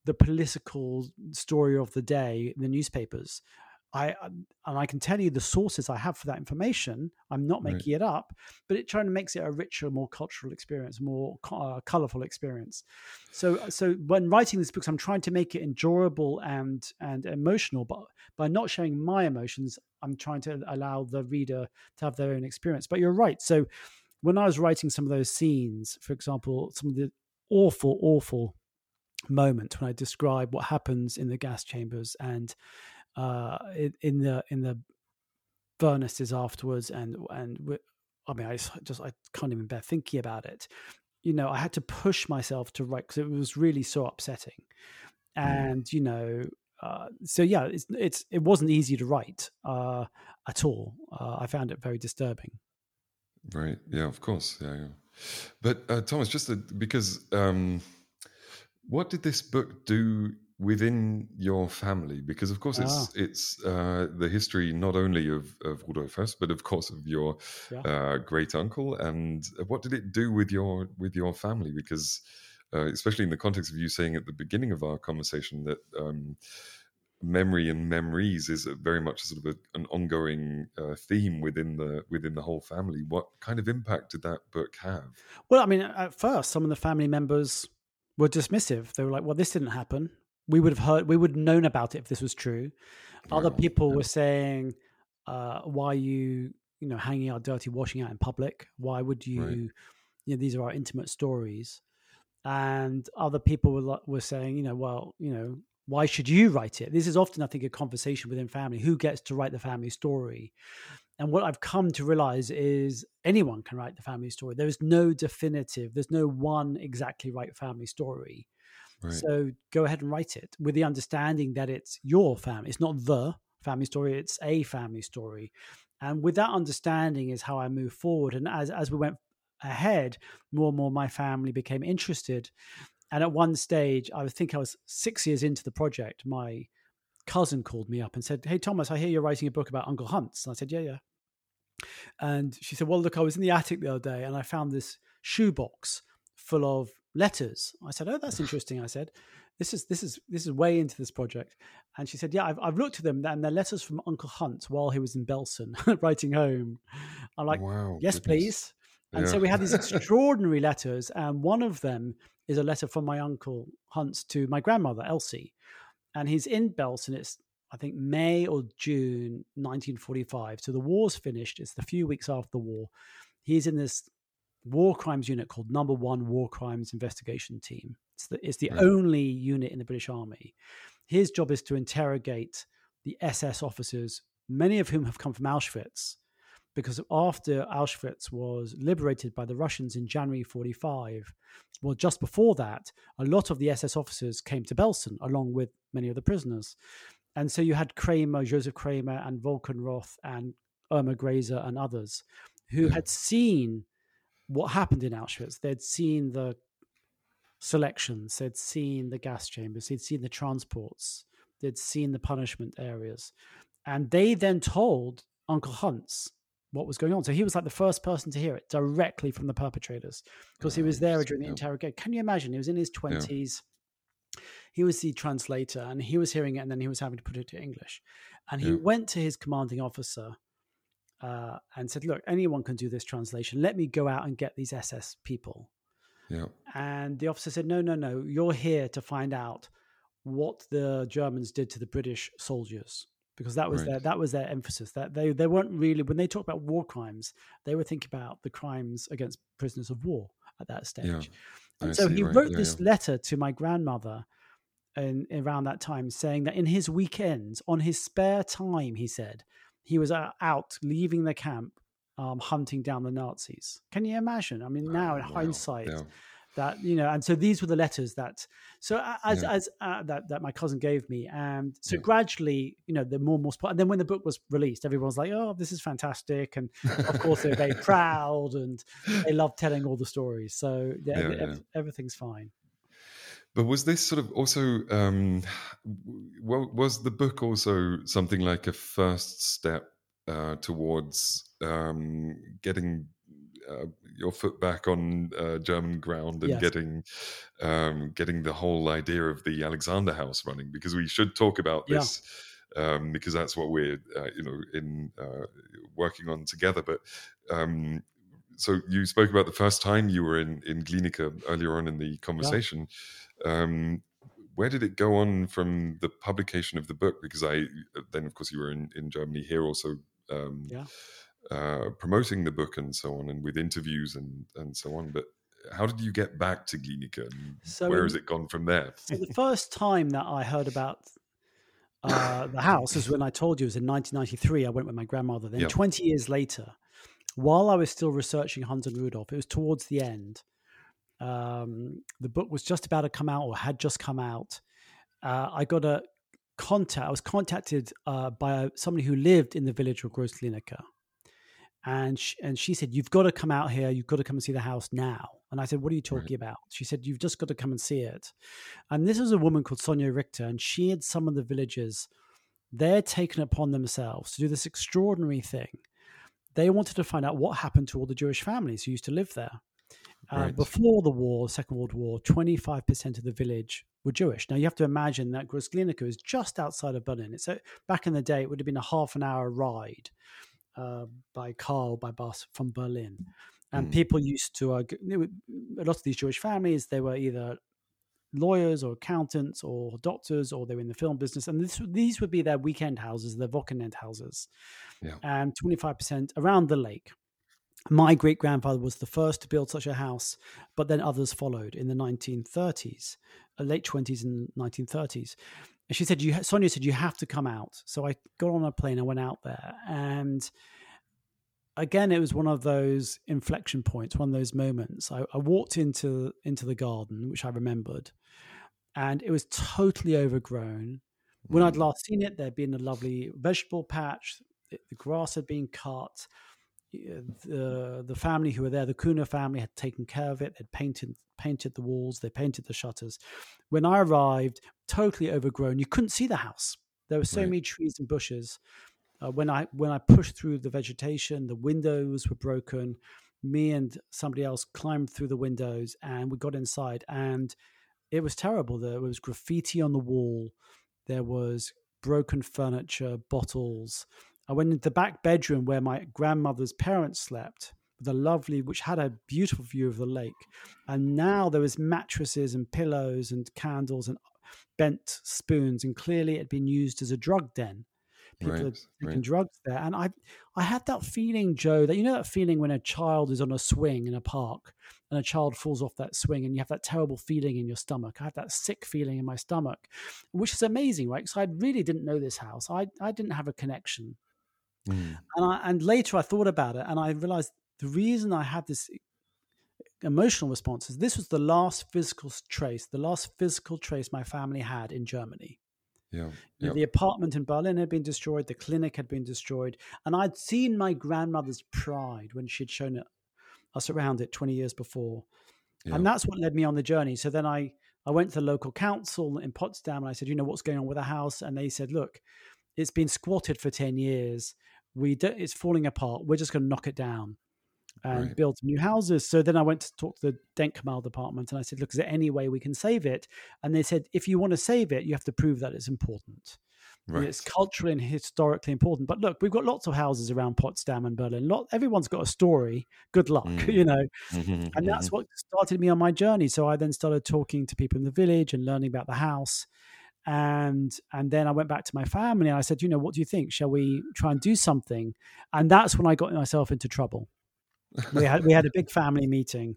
the political story of the day in the newspapers. I um, and I can tell you the sources I have for that information. I'm not making right. it up, but it trying to makes it a richer, more cultural experience, more uh, colorful experience. So, so when writing these books, I'm trying to make it enjoyable and and emotional. But by not showing my emotions, I'm trying to allow the reader to have their own experience. But you're right. So when I was writing some of those scenes, for example, some of the awful, awful moment when I describe what happens in the gas chambers and uh, in, the in the furnaces afterwards, and and I mean, I just I can't even bear thinking about it. You know, I had to push myself to write because it was really so upsetting, mm. and you know, uh, so yeah, it's it's it wasn't easy to write uh, at all. Uh, I found it very disturbing.
Right. Yeah. Of course. Yeah. yeah. But uh, Thomas, just a, because um, what did this book do within your family? Because of course it's ah. it's uh, the history not only of, of Rudolf but of course of your yeah. uh, great uncle. And what did it do with your with your family? Because uh, especially in the context of you saying at the beginning of our conversation that um, memory and memories is very much sort of a, an ongoing uh, theme within the within the whole family. What kind of impact did that book have?
Well, I mean, at first, some of the family members were dismissive. They were like, "Well, this didn't happen. We would have heard. We would have known about it if this was true." Wow. Other people were saying, uh, "Why are you, you know, hanging out dirty washing out in public? Why would you?" Right. You know, these are our intimate stories and other people were were saying, you know, well, you know, why should you write it? This is often, I think, a conversation within family. Who gets to write the family story? And what I've come to realize is anyone can write the family story. There is no definitive. There's no one exactly right family story. Right. So go ahead and write it with the understanding that it's your family. It's not the family story. It's a family story. And with that understanding is how I move forward. And as as we went ahead, more and more my family became interested. And at one stage, I think I was six years into the project, my cousin called me up and said, Hey, Thomas, I hear you're writing a book about Uncle Hanns. And I said, Yeah, yeah. And she said, Well, look, I was in the attic the other day and I found this shoebox full of letters. I said, Oh, that's interesting. I said, this is this is this is way into this project and she said yeah i've, I've looked at them and they're letters from uncle Hanns while he was in belsen writing home i'm like wow, yes goodness. please and yeah. so we had these extraordinary letters, and one of them is a letter from my uncle Hanns to my grandmother Elsie, and he's in Belsen. It's I think May or June 1945. So the war's finished. It's the few weeks after the war. He's in this war crimes unit called Number One War Crimes Investigation Team. It's the, it's the only unit in the British Army. His job is to interrogate the SS officers, many of whom have come from Auschwitz because after Auschwitz was liberated by the Russians in January 45, well, just before that, a lot of the SS officers came to Belsen along with many of the prisoners. And so you had Kramer, Joseph Kramer, and Volkenrath, and Irma Grese, and others who had seen what happened in Auschwitz. They'd seen the selections, they'd seen the gas chambers, they'd seen the transports, they'd seen the punishment areas. And they then told Uncle Hanns what was going on. So he was like the first person to hear it directly from the perpetrators because he was there during the interrogation. Can you imagine? He was in his 20s. Yeah. He was the translator and he was hearing it and then he was having to put it to English. And he yeah. went to his commanding officer uh, and said, Look, anyone can do this translation. Let me go out and get these SS people. Yeah. And the officer said, No, no, no. You're here to find out what the Germans did to the British soldiers because that was right. their that was their emphasis. That they they weren't really when they talk about war crimes, they were thinking about the crimes against prisoners of war at that stage. Yeah, and I so see, he right. wrote yeah, this yeah. letter to my grandmother in, around that time saying that in his weekends, on his spare time, he said he was out leaving the camp, um, hunting down the Nazis. Can you imagine? I mean, now in wow. hindsight, that you know and so these were the letters that so as yeah. as uh, that that my cousin gave me and so yeah. gradually you know the more and more spot and then when the book was released everyone was like oh this is fantastic and of course they're very proud and they love telling all the stories so yeah, everything's fine
but was this sort of also um well was the book also something like a first step uh, towards um, getting uh, your foot back on uh, German ground and yes. getting um, getting the whole idea of the Alexander House running because we should talk about this. Yeah. Um, because that's what we're, uh, you know, in uh, working on together. But um, so you spoke about the first time you were in in Glienicke earlier on in the conversation. Yeah. Um, where did it go on from the publication of the book? Because I then, of course, you were in in Germany here also. Um, yeah uh, promoting the book and so on, and with interviews and and so on. But how did you get back to Glienicke, and so where in, has it gone from there?
So the first time that I heard about uh, the house is when I told you it was in 1993. I went with my grandmother. Then 20 years later, while I was still researching Hanns and Rudolf, it was towards the end. Um, the book was just about to come out or had just come out. Uh, I got a contact. I was contacted uh, by somebody who lived in the village of Großglienicke and she, and she said, "You've got to come out here. You've got to come and see the house now." And I said, "What are you talking right. about?" She said, "You've just got to come and see it." And this was a woman called Sonia Richter, and she had some of the villagers. They're taken upon themselves to do this extraordinary thing. They wanted to find out what happened to all the Jewish families who used to live there. Uh. Before the war, Second World War, 25% of the village were Jewish. Now you have to imagine that Gross-Glienicke is just outside of Berlin. It's a, back in the day, it would have been a half an hour ride uh, by car or by bus from Berlin. And mm. people used to, uh, a lot of these Jewish families, they were either lawyers or accountants or doctors or they were in the film business. And this, these would be their weekend houses, their Wochenend houses. Yeah. And 25% around the lake. My great grandfather was the first to build such a house, but then others followed in the 1930s, uh, late 20s and 1930s. And she said, "You." Sonia said, "You have to come out." So I got on a plane. I went out there, and again, it was one of those inflection points, one of those moments. I, I walked into into the garden, which I remembered, and it was totally overgrown. When I'd mm. last seen it, there'd been a lovely vegetable patch. The grass had been cut the the family who were there, the Kühne family, had taken care of it. They'd painted painted the walls, they painted the shutters. When I arrived, totally overgrown, you couldn't see the house. There were so right. many trees and bushes. Uh, when I when I pushed through the vegetation, the windows were broken. Me and somebody else climbed through the windows, and we got inside, and it was terrible. There was graffiti on the wall. There was broken furniture, bottles. I went into the back bedroom where my grandmother's parents slept with a lovely, which had a beautiful view of the lake. And now there was mattresses and pillows and candles and bent spoons, and clearly it had been used as a drug den. People right, had taken right. drugs there, and I, I had that feeling, Joe, that you know that feeling when a child is on a swing in a park and a child falls off that swing, and you have that terrible feeling in your stomach. I had that sick feeling in my stomach, which is amazing, right? Because I really didn't know this house. I, I didn't have a connection Mm. And I, and later I thought about it and I realized the reason I had this emotional response is this was the last physical trace, the last physical trace my family had in Germany.
Yeah.
The apartment in Berlin had been destroyed, the clinic had been destroyed, and I'd seen my grandmother's pride when she'd shown it, us around it 20 years before. Yeah. And that's what led me on the journey. So then I, I went to the local council in Potsdam and I said, you know, what's going on with the house? And they said, look, it's been squatted for 10 years we do, it's falling apart. We're just going to knock it down and right. build new houses. So then I went to talk to the Denkmal department and I said, look, is there any way we can save it? And they said, if you want to save it, you have to prove that it's important. Right. It's culturally and historically important. But look, we've got lots of houses around Potsdam and Berlin. Lot, everyone's got a story. Good luck, mm. you know. Mm-hmm, and that's mm-hmm. what started me on my journey. So I then started talking to people in the village and learning about the house and and then I went back to my family and I said, you know, what do you think? Shall we try and do something? And that's when I got myself into trouble. we had we had a big family meeting,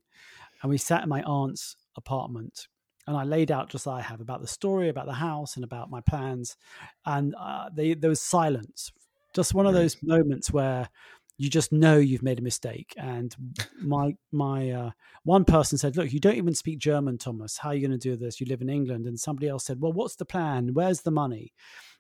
and we sat in my aunt's apartment, and I laid out just like I have about the story, about the house, and about my plans, and uh, they, there was silence. Just one of those moments where you just know you've made a mistake. And my my uh, one person said, "Look, you don't even speak German, Thomas. How are you going to do this? You live in England." And somebody else said, "Well, what's the plan? Where's the money?"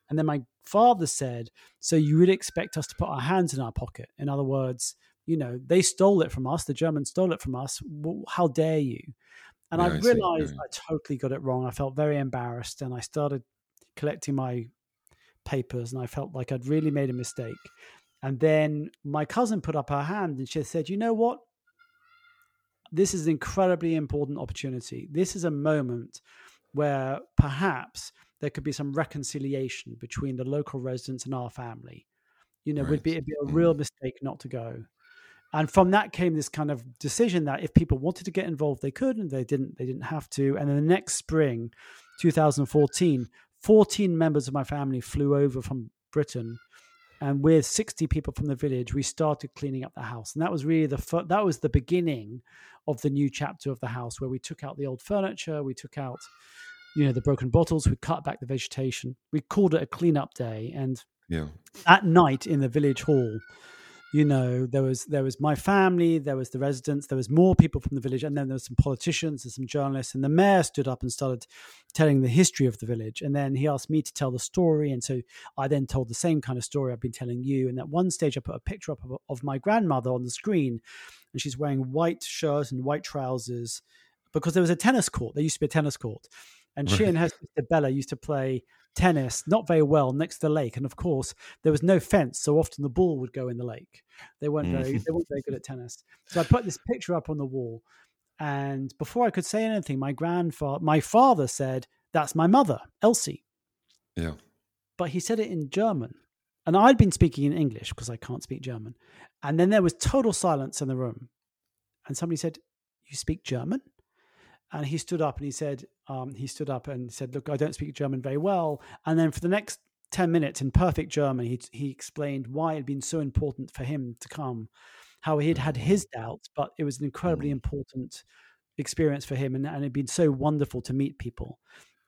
And then my father said, "So you would expect us to put our hands in our pocket? In other words, you know, they stole it from us. The Germans stole it from us. Well, how dare you?" And yeah, I realized I, I totally got it wrong. I felt very embarrassed, and I started collecting my papers, and I felt like I'd really made a mistake. And then my cousin put up her hand and she said, You know what? This is an incredibly important opportunity. This is a moment where perhaps there could be some reconciliation between the local residents and our family. You know, right. would be it'd be a real mm. mistake not to go. And from that came this kind of decision that if people wanted to get involved, they could, and they didn't. They didn't have to. And then the next spring, 2014, 14 members of my family flew over from Britain and with 60 people from the village we started cleaning up the house. And that was really the that was the beginning of the new chapter of the house where we took out the old furniture we took out you know the broken bottles we cut back the vegetation. We called it a cleanup day and
yeah.
at night in the village hall you know there was there was my family there was the residents there was more people from the village and then there was some politicians and some journalists and the mayor stood up and started telling the history of the village and then he asked me to tell the story and so i then told the same kind of story i've been telling you and at one stage i put a picture up of, of my grandmother on the screen and she's wearing white shirt and white trousers because there was a tennis court there used to be a tennis court and she and her sister Bella used to play tennis not very well next to the lake. And of course there was no fence so often the ball would go in the lake. They weren't very mm. they weren't very good at tennis. So i put this picture up on the wall. And before i could say anything my grandfather my father said that's my mother elsie.
Yeah.
But he said it in german. And i'd been speaking in english because i can't speak german. And then there was total silence in the room. And somebody said you speak german and he stood up and he said um, he stood up and said look i don't speak german very well. And then for the next 10 minutes in perfect german he, he explained why it had been so important for him to come how he had had his doubts but it was an incredibly mm. important experience for him and, and it had been so wonderful to meet people.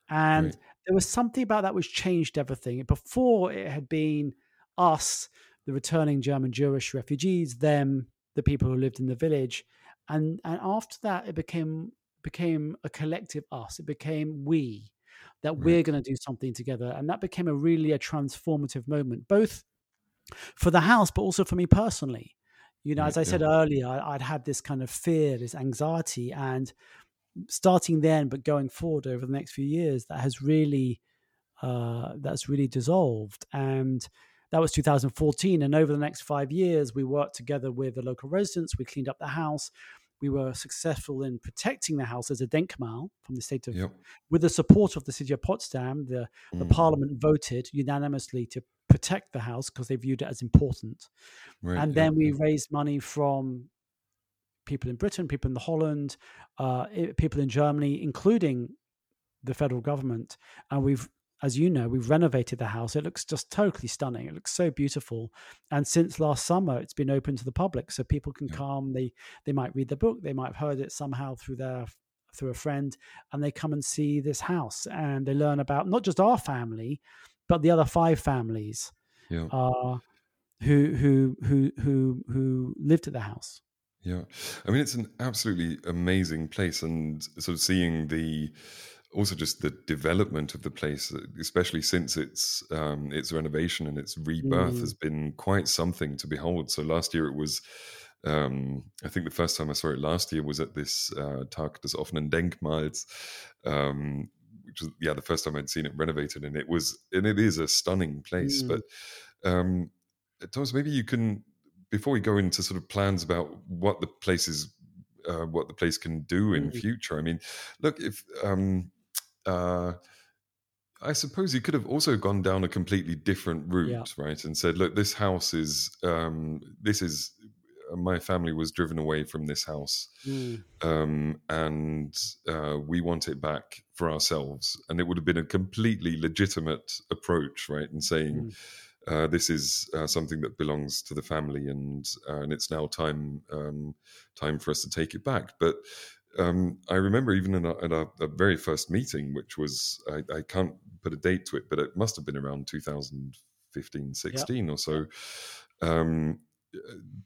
And right. there was something about that which changed everything. Before it had been us the returning german jewish refugees them the people who lived in the village. And and after that it became became a collective us. It became we that right. we're going to do something together, and that became a really a transformative moment, both for the house, but also for me personally. You know, as I said earlier, I, would had this kind of fear, this anxiety, and starting then, but going forward over the next few years, that has really uh, that's really dissolved and that was 2014 and over the next five years we worked together with the local residents we cleaned up the house we were successful in protecting the house as a Denkmal from the state of, yep. with the support of the city of Potsdam. The, mm. the parliament voted unanimously to protect the house because they viewed it as important. Right, and then we raised money from people in Britain, people in the Holland, uh, people in Germany, including the federal government, and we've as you know, we've renovated the house. It looks just totally stunning. It looks so beautiful. And since last summer, it's been open to the public, so people can yeah. come. They they might read the book. They might have heard it somehow through their through a friend, and they come and see this house and they learn about not just our family, but the other five families yeah. uh, who who who who who lived at the house.
Yeah, I mean it's an absolutely amazing place, and sort of seeing the also just the development of the place, especially since its um, its renovation and its rebirth, mm. has been quite something to behold. So last year it was, um, I think the first time I saw it last year was at this uh, Tag des offenen Denkmals, um, which was yeah the first time I'd seen it renovated, and it was and it is a stunning place. Mm. But um, Thomas, maybe you can before we go into sort of plans about what the place is uh, what the place can do in mm. future. I mean, look, if um, uh, I suppose you could have also gone down a completely different route, yeah. right? And said, look, this house is, um, this is, uh, my family was driven away from this house, mm. um, and uh, we want it back for ourselves. And it would have been a completely legitimate approach, right? And saying, mm. uh, this is uh, something that belongs to the family, and uh, and it's now time um, time for us to take it back. But um, I remember even in, a, in a, a, very first meeting, which was, I, I, can't put a date to it, but it must have been around 2015, 16 or so. Um,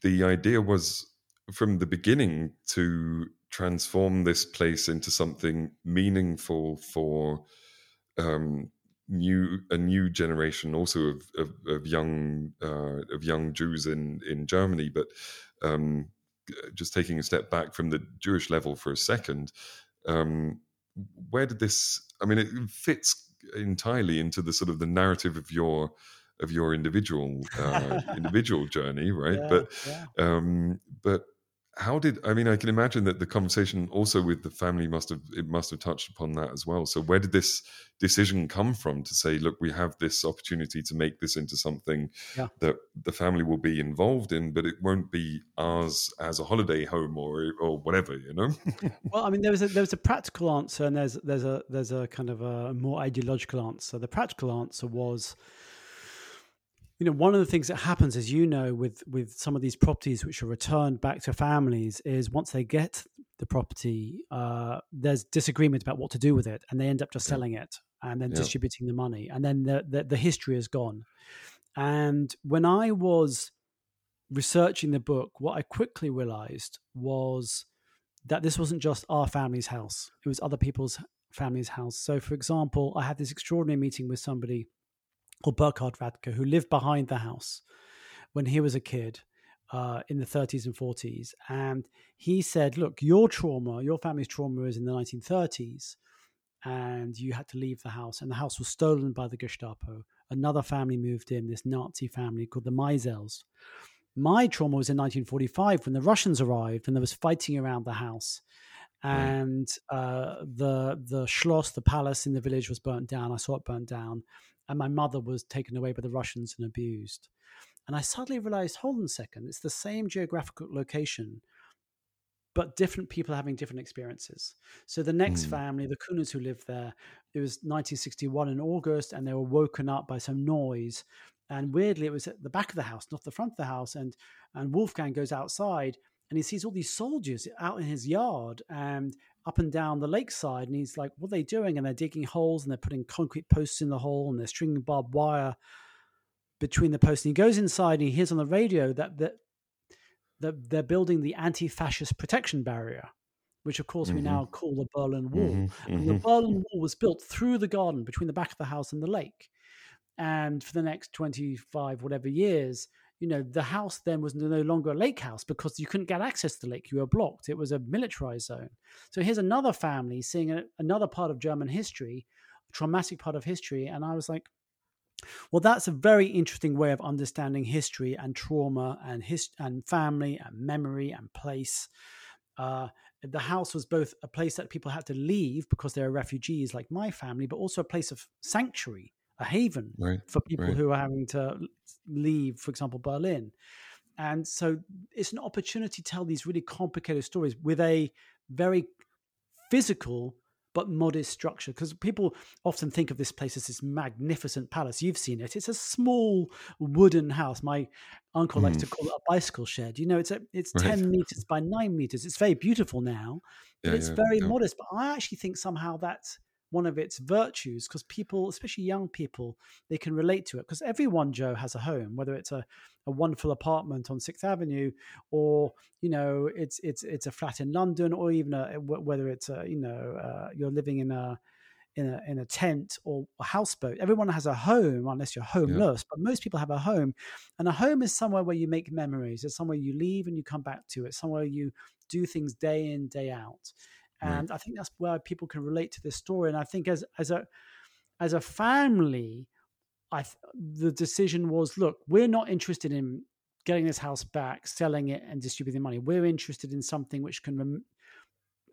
the idea was from the beginning to transform this place into something meaningful for um, new a new generation also of of, of young uh, of young Jews in in Germany, but um, just taking a step back from the Jewish level for a second, um, where did this? I mean, it fits entirely into the sort of the narrative of your of your individual uh, individual journey, right? Yeah, but yeah. Um, but how did i mean i can imagine that the conversation also with the family must have it must have touched upon that as well. So where did this decision come from to say look we have this opportunity to make this into something yeah. that the family will be involved in but it won't be ours as a holiday home or or whatever you know?
Well i mean there was a there was a practical answer and there's there's a there's a kind of a more ideological answer. The practical answer was you know one of the things that happens as you know with with some of these properties which are returned back to families is once they get the property uh, there's disagreement about what to do with it and they end up just selling it and then yeah. distributing the money and then the, the, the history is gone and when i was researching the book, what I quickly realized was that this wasn't just our family's house, it was other people's family's house. So, for example, I had this extraordinary meeting with somebody called Burkhard Radke who lived behind the house when he was a kid. Uh, in the 30s and 40s. And he said, Look, your trauma, your family's trauma is in the 1930s, and you had to leave the house, and the house was stolen by the Gestapo. Another family moved in, this Nazi family called the Meisels. My trauma was in 1945 when the Russians arrived and there was fighting around the house. And uh, the the schloss, the palace in the village, was burnt down. I saw it burnt down, and my mother was taken away by the Russians and abused. And I suddenly realized, hold on a second, it's the same geographical location, but different people having different experiences. So the next mm. family, the Kühnes who lived there, it was 1961 in August, and they were woken up by some noise. And weirdly, it was at the back of the house, not the front of the house. And and Wolfgang goes outside and he sees all these soldiers out in his yard and up and down the lakeside. And he's like, "What are they doing?" And they're digging holes and they're putting concrete posts in the hole and they're stringing barbed wire between the posts. And he goes inside and he hears on the radio that that that they're building the anti-fascist protection barrier, which of course mm-hmm. we now call the Berlin Wall. Mm-hmm. And the mm-hmm. Berlin Wall was built through the garden between the back of the house and the lake. And for the next 25 whatever years, you know, the house then was no longer a lake house because you couldn't get access to the lake. You were blocked. It was a militarized zone. So here's another family seeing a, another part of German history, traumatic part of history. And I was like, well, that's a very interesting way of understanding history and trauma and his and family and memory and place. Uh, the house was both a place that people had to leave because they were refugees, like my family, but also a place of sanctuary, a haven right, for people right. who are having to leave, for example, Berlin. And so it's an opportunity to tell these really complicated stories with a very physical but modest structure because people often think of this place as this magnificent palace you've seen it it's a small wooden house my uncle mm. likes to mm. call it a bicycle shed you know it's a, it's right. 10 meters by 9 meters it's very beautiful now but yeah, it's yeah, very yeah. modest but i actually think somehow that's one of its virtues because people, especially young people, they can relate to it because everyone, Joe, has a home, whether it's a, a wonderful apartment on Sixth Avenue or you know it's it's it's a flat in London or even a, whether it's a you know uh, you're living in a in a in a tent or a houseboat. Everyone has a home unless you're homeless, yeah. but most people have a home. And a home is somewhere where you make memories. It's somewhere you leave and you come back to. It's somewhere you do things day in, day out and right. I think that's where people can relate to this story. And I think as as a as a family, I th- the decision was: look, we're not interested in getting this house back, selling it, and distributing money. We're interested in something which can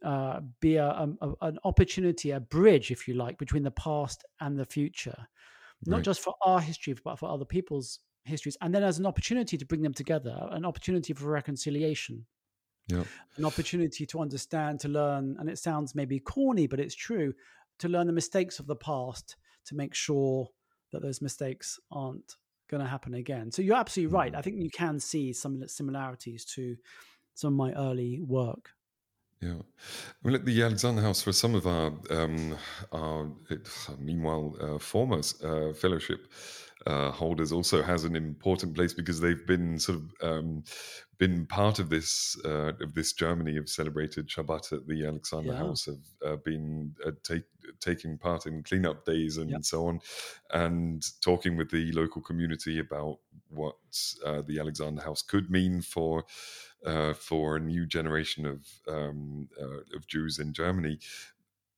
uh, be a, a, an opportunity, a bridge, if you like, between the past and the future, not right. just for our history, but for other people's histories, and then as an opportunity to bring them together, an opportunity for reconciliation
yeah.
an opportunity to understand, to learn, and it sounds maybe corny, but it's true, to learn the mistakes of the past to make sure that those mistakes aren't going to happen again. So you're absolutely right. Mm. I think you can see some similarities to some of my early work.
Yeah, mean, at the Alexander House, for some of our, um, our meanwhile, uh, former uh, fellowship uh, holders, also has an important place because they've been sort of um, been part of this uh, of this Germany have celebrated Shabbat at the Alexander yeah. House, have uh, been uh, take, taking part in cleanup days and yep. so on, and talking with the local community about what uh, the Alexander House could mean for uh, for a new generation of um, uh, of Jews in Germany.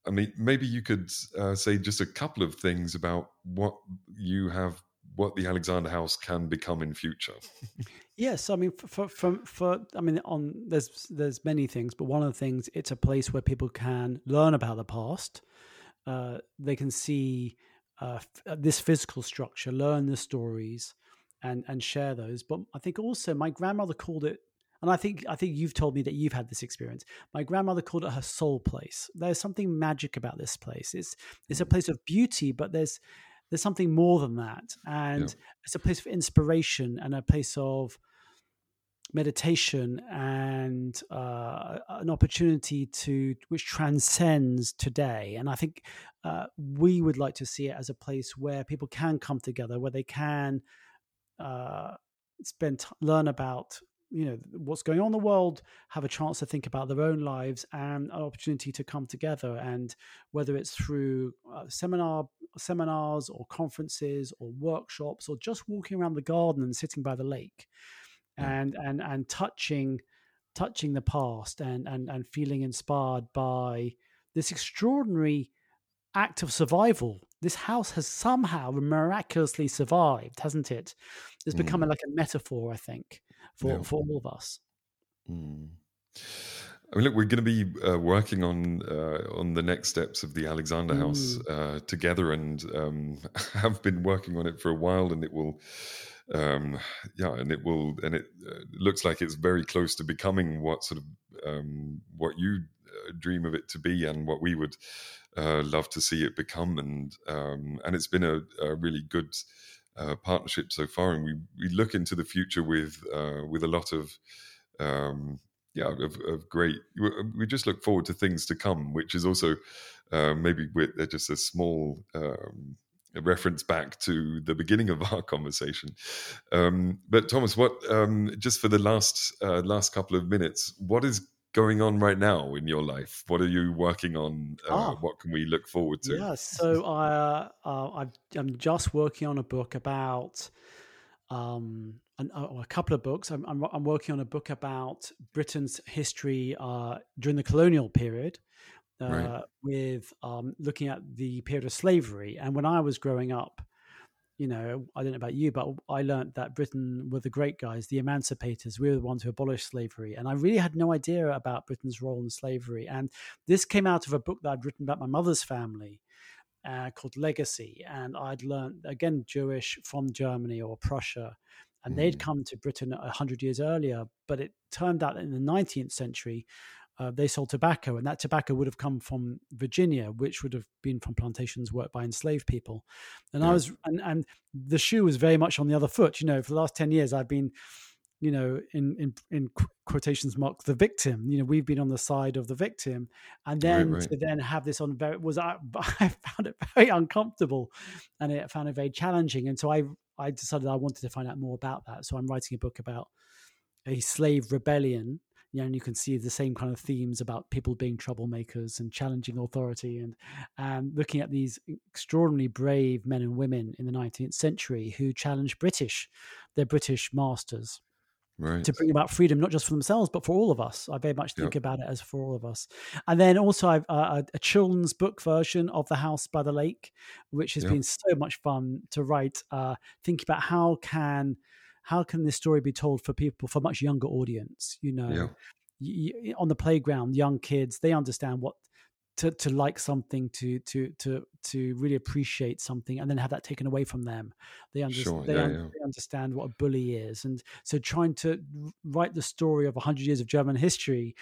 I mean, maybe you could say just a couple of things about what you have what the Alexander House can become in future.
yes, I mean, for, for for I mean, on there's there's many things, but one of the things it's a place where people can learn about the past. Uh, they can see uh, f- uh, this physical structure, learn the stories, and and share those. But I think also my grandmother called it and I think I think you've told me that you've had this experience. My grandmother called it her soul place. There's something magic about this place. It's it's a mm. place of beauty, but there's there's something more than that and yeah. it's a place of inspiration and a place of meditation and uh, an opportunity to which transcends today and i think uh, we would like to see it as a place where people can come together where they can uh, spend learn about you know what's going on in the world have a chance to think about their own lives and an opportunity to come together and whether it's through uh, seminar seminars or conferences or workshops or just walking around the garden and sitting by the lake and and and touching touching the past and and and feeling inspired by this extraordinary act of survival. This house has somehow miraculously survived, hasn't it? It's become mm. like a metaphor, I think, for, yeah. for all of us.
Mm. I mean, look, we're going to be uh, working on uh, on the next steps of the Alexander House mm. uh, together, and um, have been working on it for a while, and it will, um, yeah, and it will, and it uh, looks like it's very close to becoming what sort of um, what you uh, dream of it to be, and what we would uh, love to see it become, and um, and it's been a, a really good uh, partnership so far, and we we look into the future with uh, with a lot of um, yeah of, of, great. We just look forward to things to come, which is also uh, maybe uh, just a small. Um, a reference back to the beginning of our conversation, um, but Thomas, what um, just for the last uh, last couple of minutes, what is going on right now in your life? What are you working on? Uh, ah, what can we look forward to?
Yeah, so I, uh, i am just working on a book about um, an, uh, a couple of books. I'm, I'm, I'm, working on a book about Britain's history uh, during the colonial period. Uh, right. With um, looking at the period of slavery, and when I was growing up, you know, I don't know about you, but I learned that Britain were the great guys, the emancipators. We were the ones who abolished slavery. And I really had no idea about Britain's role in slavery. And this came out of a book that I'd written about my mother's family uh, called Legacy. And I'd learned, again, Jewish from Germany or Prussia. And mm. they'd come to Britain 100 years earlier. But it turned out that in the 19th century, uh, they sold tobacco, and that tobacco would have come from Virginia, which would have been from plantations worked by enslaved people. And yeah. I was, and, and the shoe was very much on the other foot. You know, for the last ten years, I've been, you know, in in in quotations mark the victim. You know, we've been on the side of the victim, and then right, right. to then have this on very was I, I found it very uncomfortable, and it found it very challenging. And so I I decided I wanted to find out more about that. So I'm writing a book about a slave rebellion and you can see the same kind of themes about people being troublemakers and challenging authority and um, looking at these extraordinarily brave men and women in the 19th century who challenged British, their British masters. Right. To bring about freedom, not just for themselves, but for all of us. I very much think yep. about it as for all of us. And then also, I've uh, a, a, children's book version of The House by the Lake, which has yep. been so much fun to write. Uh, think about how can how can this story be told for people for much younger audience you know yeah. on the playground young kids they understand what to, to like something to to to to really appreciate something and then have that taken away from them they, under, sure. they, yeah, un- yeah. they understand what a bully is and so trying to write the story of 100 years of german history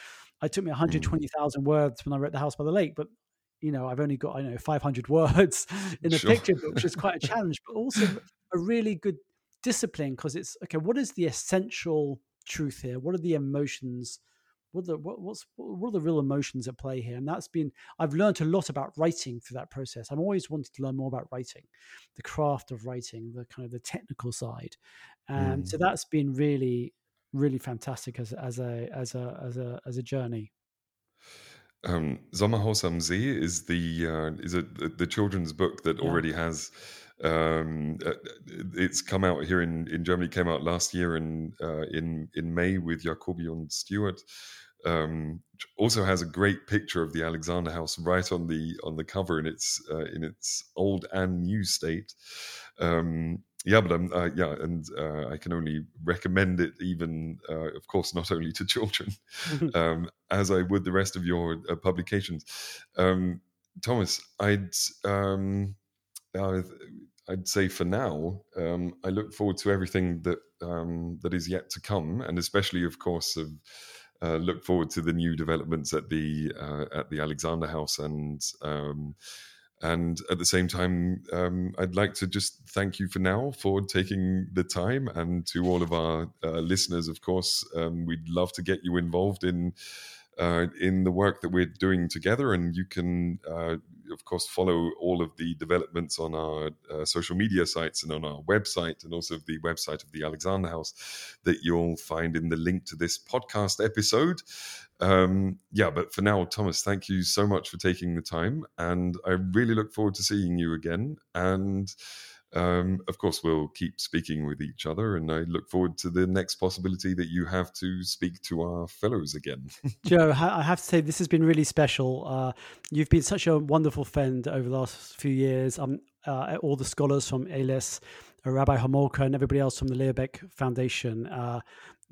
it took me 120,000 mm. words when i wrote the house by the lake but you know i've only got i know 500 words in a sure. picture book which is quite a challenge but also a really good discipline because it's okay what is the essential truth here? What are the emotions? What are the what, what's what are the real emotions at play here? And that's been i've learned a lot about writing through that process. I'm always wanted to learn more about writing the craft of writing the kind of the technical side. And mm. so that's been really really fantastic as as a as a as a as a journey.
Um, Sommerhaus am See is the uh, is it the, the children's book that yeah. already has um, uh, it's come out here in, in Germany. Came out last year in uh, in in May with Jacoby and Stuart. Um, also has a great picture of the Alexander House right on the on the cover in its uh, in its old and new state. Um, yeah, but I'm uh, yeah, and uh, I can only recommend it. Even uh, of course, not only to children, um, as I would the rest of your uh, publications. Um, Thomas, I'd um, I'd say for now, um, I look forward to everything that um, that is yet to come, and especially, of course, of, uh, look forward to the new developments at the uh, at the Alexander House, and um, and at the same time, um, I'd like to just thank you for now for taking the time, and to all of our uh, listeners, of course, um, we'd love to get you involved in uh, in the work that we're doing together. And you can, uh, of course, follow all of the developments on our uh, social media sites and on our website, and also the website of the Alexander House that you'll find in the link to this podcast episode. Um, yeah, but for now, Thomas, thank you so much for taking the time. And I really look forward to seeing you again. And um, of course, we'll keep speaking with each other, and I look forward to the next possibility that you have to speak to our fellows again.
Joe, I have to say this has been really special. Uh, you've been such a wonderful friend over the last few years. Um, uh, all the scholars from ELES, uh, Rabbi Homolka, and everybody else from the Leo Baeck Foundation. Uh,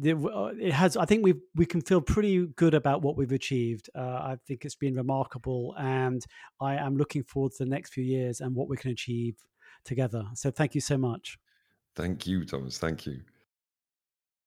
uh, it has. I think we we can feel pretty good about what we've achieved. Uh, I think it's been remarkable, and I am looking forward to the next few years and what we can achieve together. So thank you so much.
Thank you, Thomas. Thank you.